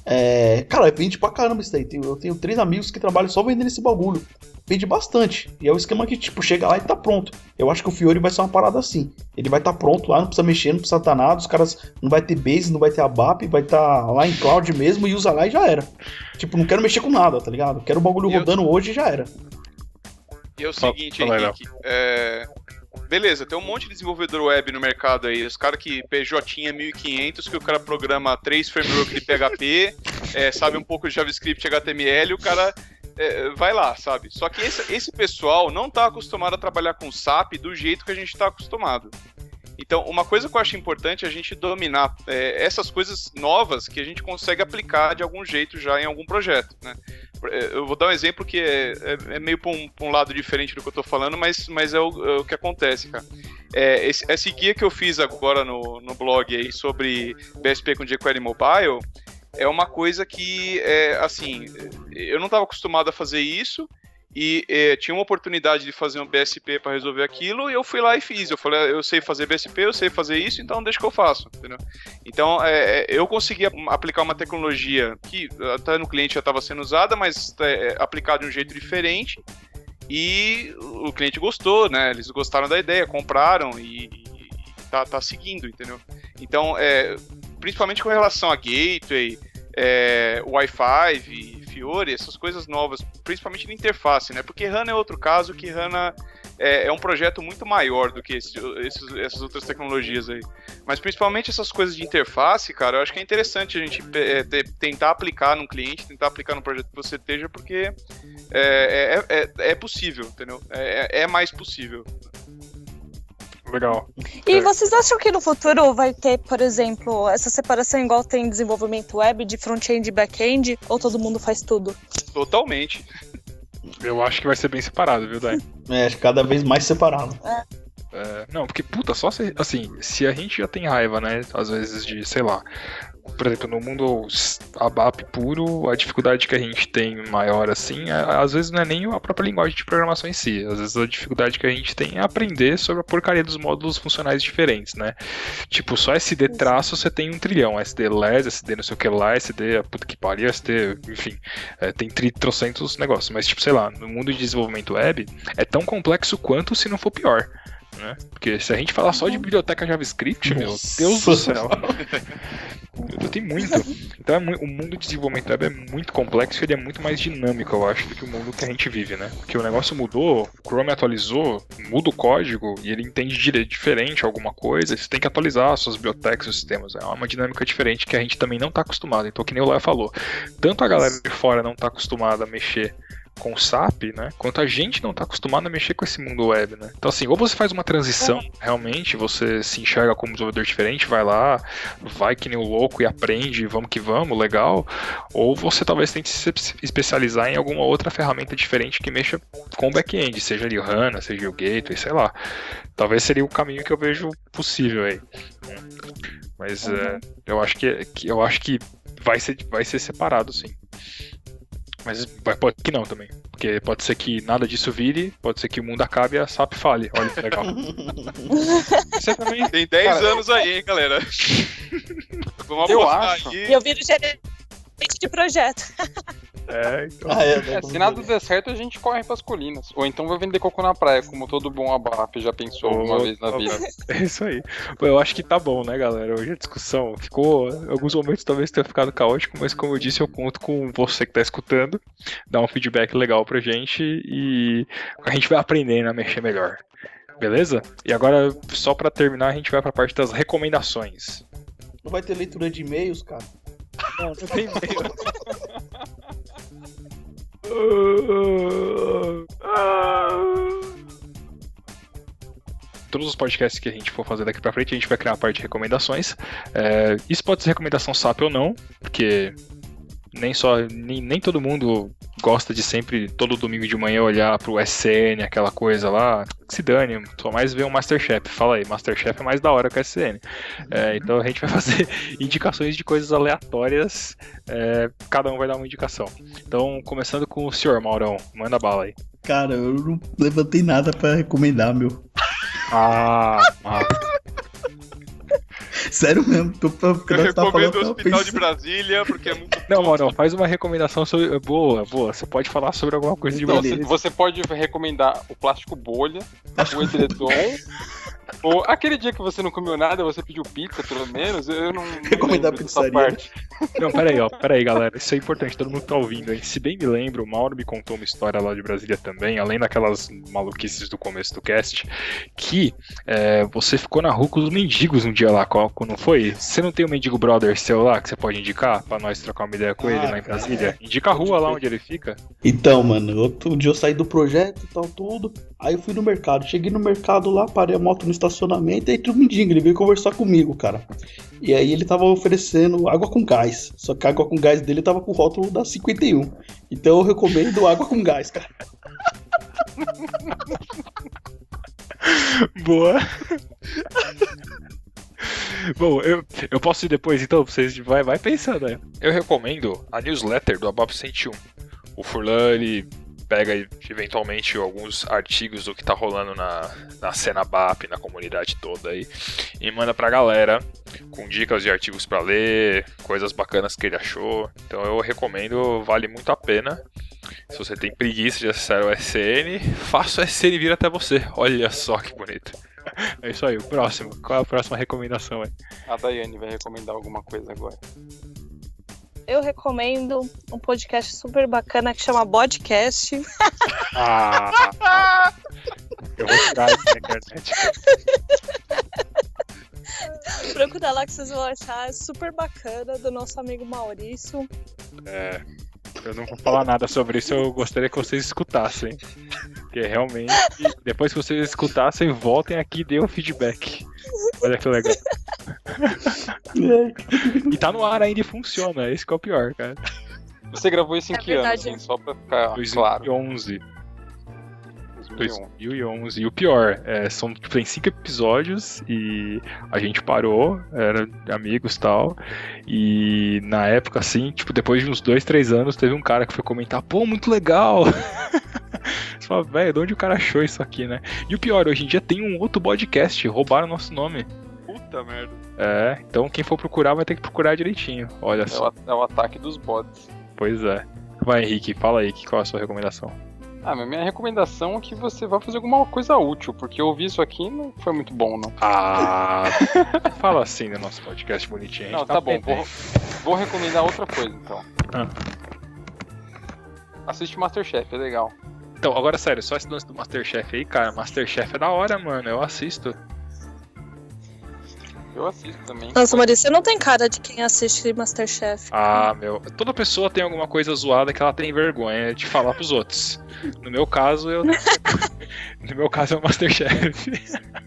É, cara, vende pra caramba isso daí. Eu tenho três amigos que trabalham só vendendo esse bagulho. Vende bastante. E é o esquema que, tipo, chega lá e tá pronto. Eu acho que o Fiore vai ser uma parada assim. Ele vai estar tá pronto lá, não precisa mexer, não precisa estar nada. Os caras não vai ter base, não vai ter ABAP, vai estar tá lá em cloud mesmo e usa lá e já era. Tipo, não quero mexer com nada, tá ligado? Quero o bagulho eu- rodando hoje e já era. E é o seguinte, aí, Henrique. é, Beleza, tem um monte de desenvolvedor web no mercado aí. Os caras que PJ é 1500, que o cara programa três frameworks de PHP, (laughs) é, sabe um pouco de JavaScript e HTML, o cara é, vai lá, sabe? Só que esse, esse pessoal não tá acostumado a trabalhar com SAP do jeito que a gente tá acostumado. Então, uma coisa que eu acho importante é a gente dominar é, essas coisas novas que a gente consegue aplicar de algum jeito já em algum projeto, né? É, Eu vou dar um exemplo que é, é- é meio para um, um lado diferente do que eu tô falando, mas, mas é, o, é o que acontece, cara. É, esse, esse guia que eu fiz agora no, no blog aí sobre BSP com jQuery Mobile é uma coisa que, assim, eu não estava acostumado a fazer isso e é, tinha uma oportunidade de fazer um BSP para resolver aquilo e eu fui lá e fiz. Eu falei, "Ah, eu sei fazer BSP, eu sei fazer isso, então deixa que eu faço, entendeu? Então, é, é, eu consegui ap- aplicar uma tecnologia que até no cliente já estava sendo usada, mas é, aplicada de um jeito diferente. E o cliente gostou, né? Eles gostaram da ideia, compraram e, e tá, tá seguindo, entendeu? Então, é, principalmente com relação a gateway, é, Wi-Fi, e Fiori, essas coisas novas, principalmente na interface, né? Porque HANA é outro caso, que HANA é, é um projeto muito maior do que esse, esses, essas outras tecnologias aí. Mas principalmente essas coisas de interface, cara, eu acho que é interessante a gente é, ter- tentar aplicar num cliente, tentar aplicar no projeto que você esteja, porque é, é, é, é possível, entendeu? É, é mais possível. Legal. E vocês acham que no futuro vai ter, por exemplo, essa separação igual tem em desenvolvimento web de front-end e back-end? Ou todo mundo faz tudo? Totalmente. Eu acho que vai ser bem separado, viu, Dai? (laughs) É, cada vez mais separado. É, não, porque, puta, só se. Assim, se a gente já tem raiva, né? Às vezes de, sei lá. Por exemplo, no mundo ABAP puro, a dificuldade que a gente tem maior, assim, é- às vezes não é nem a própria linguagem de programação em si. Às vezes a dificuldade que a gente tem é aprender sobre a porcaria dos módulos funcionais diferentes, né? Tipo, só SD traço você tem um trilhão. SD LES, SD não sei o que lá, SD, a puta que pariu, SD, enfim. é, tem tri, trocentos negócios. Mas, tipo, sei lá, no mundo de desenvolvimento web, é tão complexo quanto se não for pior. Né? Porque se a gente falar só de biblioteca JavaScript, meu. Deus do céu. (laughs) Eu tenho muito. Então é mu- o mundo de desenvolvimento web é muito complexo e ele é muito mais dinâmico, eu acho, do que o mundo que a gente vive, né? Porque o negócio mudou, o Chrome atualizou, muda o código e ele entende diferente alguma coisa, você tem que atualizar as suas bibliotecas, os sistemas. É uma dinâmica diferente que a gente também não está acostumado. Então, que nem o Léo falou, tanto a galera de fora não está acostumada a mexer com o SAP, né? Quanto a gente não tá acostumado a mexer com esse mundo web, né? Então assim, ou você faz uma transição, realmente, você se enxerga como um desenvolvedor diferente, vai lá, vai que nem o louco e aprende, vamos que vamos, legal. Ou você talvez tente se especializar em alguma outra ferramenta diferente que mexa com o back-end, seja ali o HANA, seja o Gateway, sei lá. Talvez seria o caminho que eu vejo possível aí. Mas é, eu acho que, que eu acho que vai ser, vai ser separado, sim. Mas pode que não também. Porque pode ser que nada disso vire, pode ser que o mundo acabe e a SAP fale. Olha que legal. (laughs) Você também. Tem 10 Cara, anos aí, hein, galera. (laughs) Vamos Eu acho. aí. E eu viro gerente de projeto. É, então. Ah, é, É, se nada der certo, a gente corre pras colinas. Ou então vai vender coco na praia, como todo bom ABAP já pensou alguma vez na vida. (laughs) É isso aí. Eu acho que tá bom, né, galera? Hoje a discussão ficou. Em alguns momentos talvez tenha ficado caótico, mas como eu disse, eu conto com você que tá escutando. Dá um feedback legal pra gente e a gente vai aprendendo a mexer melhor. Beleza? E agora, só pra terminar, a gente vai pra parte das recomendações. Não vai ter leitura de e-mails, cara. Não, não tem meio. Todos os podcasts que a gente for fazer daqui pra frente, a gente vai criar uma parte de recomendações. É, isso pode ser recomendação SAP ou não, porque nem só nem, nem todo mundo gosta de sempre todo domingo de manhã olhar pro SCN, aquela coisa lá. Se dane, só mais ver um Masterchef. Fala aí, Masterchef é mais da hora que o SCN. É, então a gente vai (laughs) fazer indicações de coisas aleatórias. é, cada um vai dar uma indicação. Então, começando com o senhor Maurão, manda bala aí. Cara, eu não levantei nada pra recomendar, meu. Ah, (laughs) Sério mesmo, tô pra Eu porque nós tá recomendo o Hospital de Brasília, porque é muito. Não, Maurão, faz uma recomendação sobre. Boa, boa. Você pode falar sobre alguma coisa de Então, você. Você, você pode recomendar o plástico bolha, o edredom, ou aquele dia que você não comeu nada, você pediu pizza, pelo menos. Eu não. Recomendar dessa pizzaria. parte. Não, peraí, ó, peraí, galera. Isso é importante, todo mundo tá ouvindo aí. Se bem me lembro, o Mauro me contou uma história lá de Brasília também, além daquelas maluquices do começo do cast, que é, você ficou na rua com os mendigos um dia lá, Coco, não foi? Você não tem um mendigo brother seu lá que você pode indicar pra nós trocar uma ideia com ele Ah, lá em cara, Brasília? Indica a rua lá onde ele fica. Então, mano, outro dia eu saí do projeto e tal, tudo. Aí eu fui no mercado. Cheguei no mercado lá, parei a moto no estacionamento e entrou um mendigo. Ele veio conversar comigo, cara. E aí ele tava oferecendo água com gás. Só que a água com gás dele tava com o rótulo da 51. Então eu recomendo água com gás, cara. (laughs) Boa. Bom, eu, eu posso ir depois então, vocês vai, vai pensando aí. Eu recomendo a newsletter do Abap 101. O Furlan, ele pega eventualmente alguns artigos do que tá rolando na, na cena BAP, na comunidade toda aí, e manda pra galera com dicas de artigos pra ler, coisas bacanas que ele achou. Então eu recomendo, vale muito a pena. Se você tem preguiça de acessar o SN, faça o SN vir até você. Olha só que bonito. É isso aí, o próximo. Qual é a próxima recomendação aí? A Daiane vai recomendar alguma coisa agora. Eu recomendo um podcast super bacana que chama Podcast. Ah, eu vou tirar isso da internet. Procura lá que vocês vão achar. É super bacana, do nosso amigo Maurício. É, eu não vou falar nada sobre isso, eu gostaria que vocês escutassem. Porque realmente, depois que vocês escutassem, voltem aqui e dêem um feedback. Olha que legal. E tá no ar ainda e funciona, esse que é o pior, cara. Você gravou isso em É que ano, verdade. assim, só pra ficar claro? 2011. 2001. 2011. E o pior, é, são, tipo, tem cinco episódios e a gente parou, era amigos e tal. E na época, assim, tipo, depois de uns dois, três anos, teve um cara que foi comentar, pô, muito legal! (laughs) Você fala, velho, de onde o cara achou isso aqui, né? E o pior, hoje em dia tem um outro podcast, roubaram nosso nome. Puta merda. É, então quem for procurar vai ter que procurar direitinho. Olha É só. o, é o ataque dos bots. Pois é. Vai, Henrique, fala aí, que- qual é a sua recomendação? Ah, mas minha recomendação é que você vá fazer alguma coisa útil, porque eu ouvi isso aqui e não foi muito bom, não. Ah, (laughs) fala assim no nosso podcast bonitinho. Não, tá bom, aprendendo. vou, vou recomendar outra coisa, então. Ah. Assiste Masterchef, é legal. Então, agora sério, só esse lance do Masterchef aí, cara. Masterchef é da hora, mano. Eu assisto. Eu assisto também. Nossa, Maurício, você não tem cara de quem assiste Masterchef. Ah, meu. Toda pessoa tem alguma coisa zoada que ela tem vergonha de falar pros outros. No meu caso, eu. (laughs) no meu caso é o Masterchef.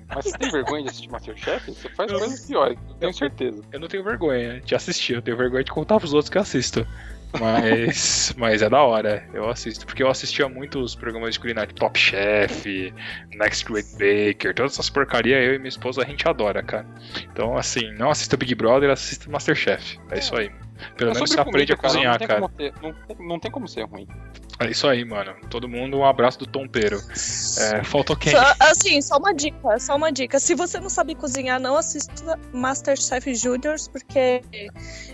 Mas você tem vergonha de assistir Masterchef? Você faz coisas piores, eu tenho certeza. Eu não tenho vergonha de assistir, eu tenho vergonha de contar pros outros que eu assisto. Mas, mas é da hora, eu assisto. Porque eu assistia muito os programas de culinária, Top Chef, Next Great Baker, todas essas porcarias, eu e minha esposa a gente adora, cara. Então, assim, não assista Big Brother, assista Masterchef. É isso aí. Pelo Mas menos você aprende a cozinhar, não tem cara. Ter, não, não tem como ser ruim. É isso aí, mano. Todo mundo, um abraço do Tompeiro. É, faltou quem? Só- assim, só uma dica, só uma dica. Se você não sabe cozinhar, não assista Masterchef Juniors, porque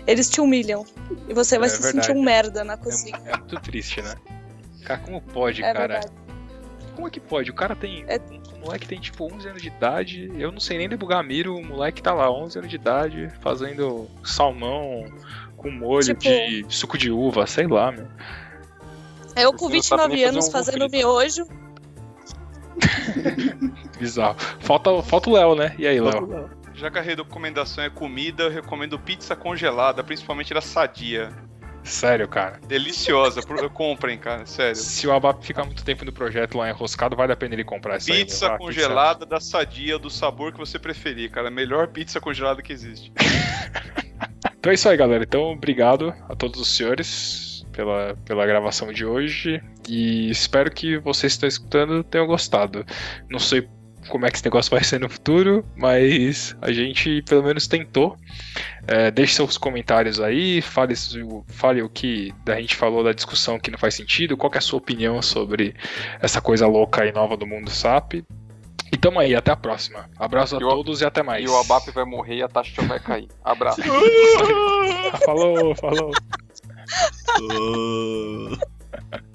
eles te humilham. E você vai É se verdade. sentir um merda na É, cozinha. é muito triste, né? Cara, como pode, É, cara? verdade. Como é que pode? O cara tem. É- O moleque tem tipo 11 anos de idade. Eu não sei nem debugar miro. O moleque tá lá, 11 anos de idade, fazendo salmão com molho Tipo- de suco de uva, sei lá, meu. Eu Porque com não sabe 29 nem fazer anos um fazendo frito. miojo. (laughs) Bizarro. Falta, falta o Léo, né? E aí, Léo? Já que a recomendação é comida, eu recomendo pizza congelada, principalmente da Sadia. Sério, cara. Deliciosa, comprem, cara, sério. Se o Abap ficar muito tempo no projeto lá enroscado, vale a pena ele comprar essa aí, Pizza meu. Ah, congelada da Sadia, do sabor que você preferir, cara. A melhor pizza congelada que existe. (laughs) Então é isso aí, galera. Então, obrigado a todos os senhores pela, pela gravação de hoje. E espero que vocês que estão escutando tenham gostado. Não sei como é que esse negócio vai ser no futuro, mas a gente pelo menos tentou. É, deixe seus comentários aí, fale, fale o que a gente falou da discussão que não faz sentido, qual que é a sua opinião sobre essa coisa louca e nova do mundo SAP. E tamo aí, até a próxima. Abraço a E o- todos e até mais. E o Abap vai morrer e a taxa vai cair. Abraço. (laughs) (laughs) falou, falou oh. (laughs) (laughs)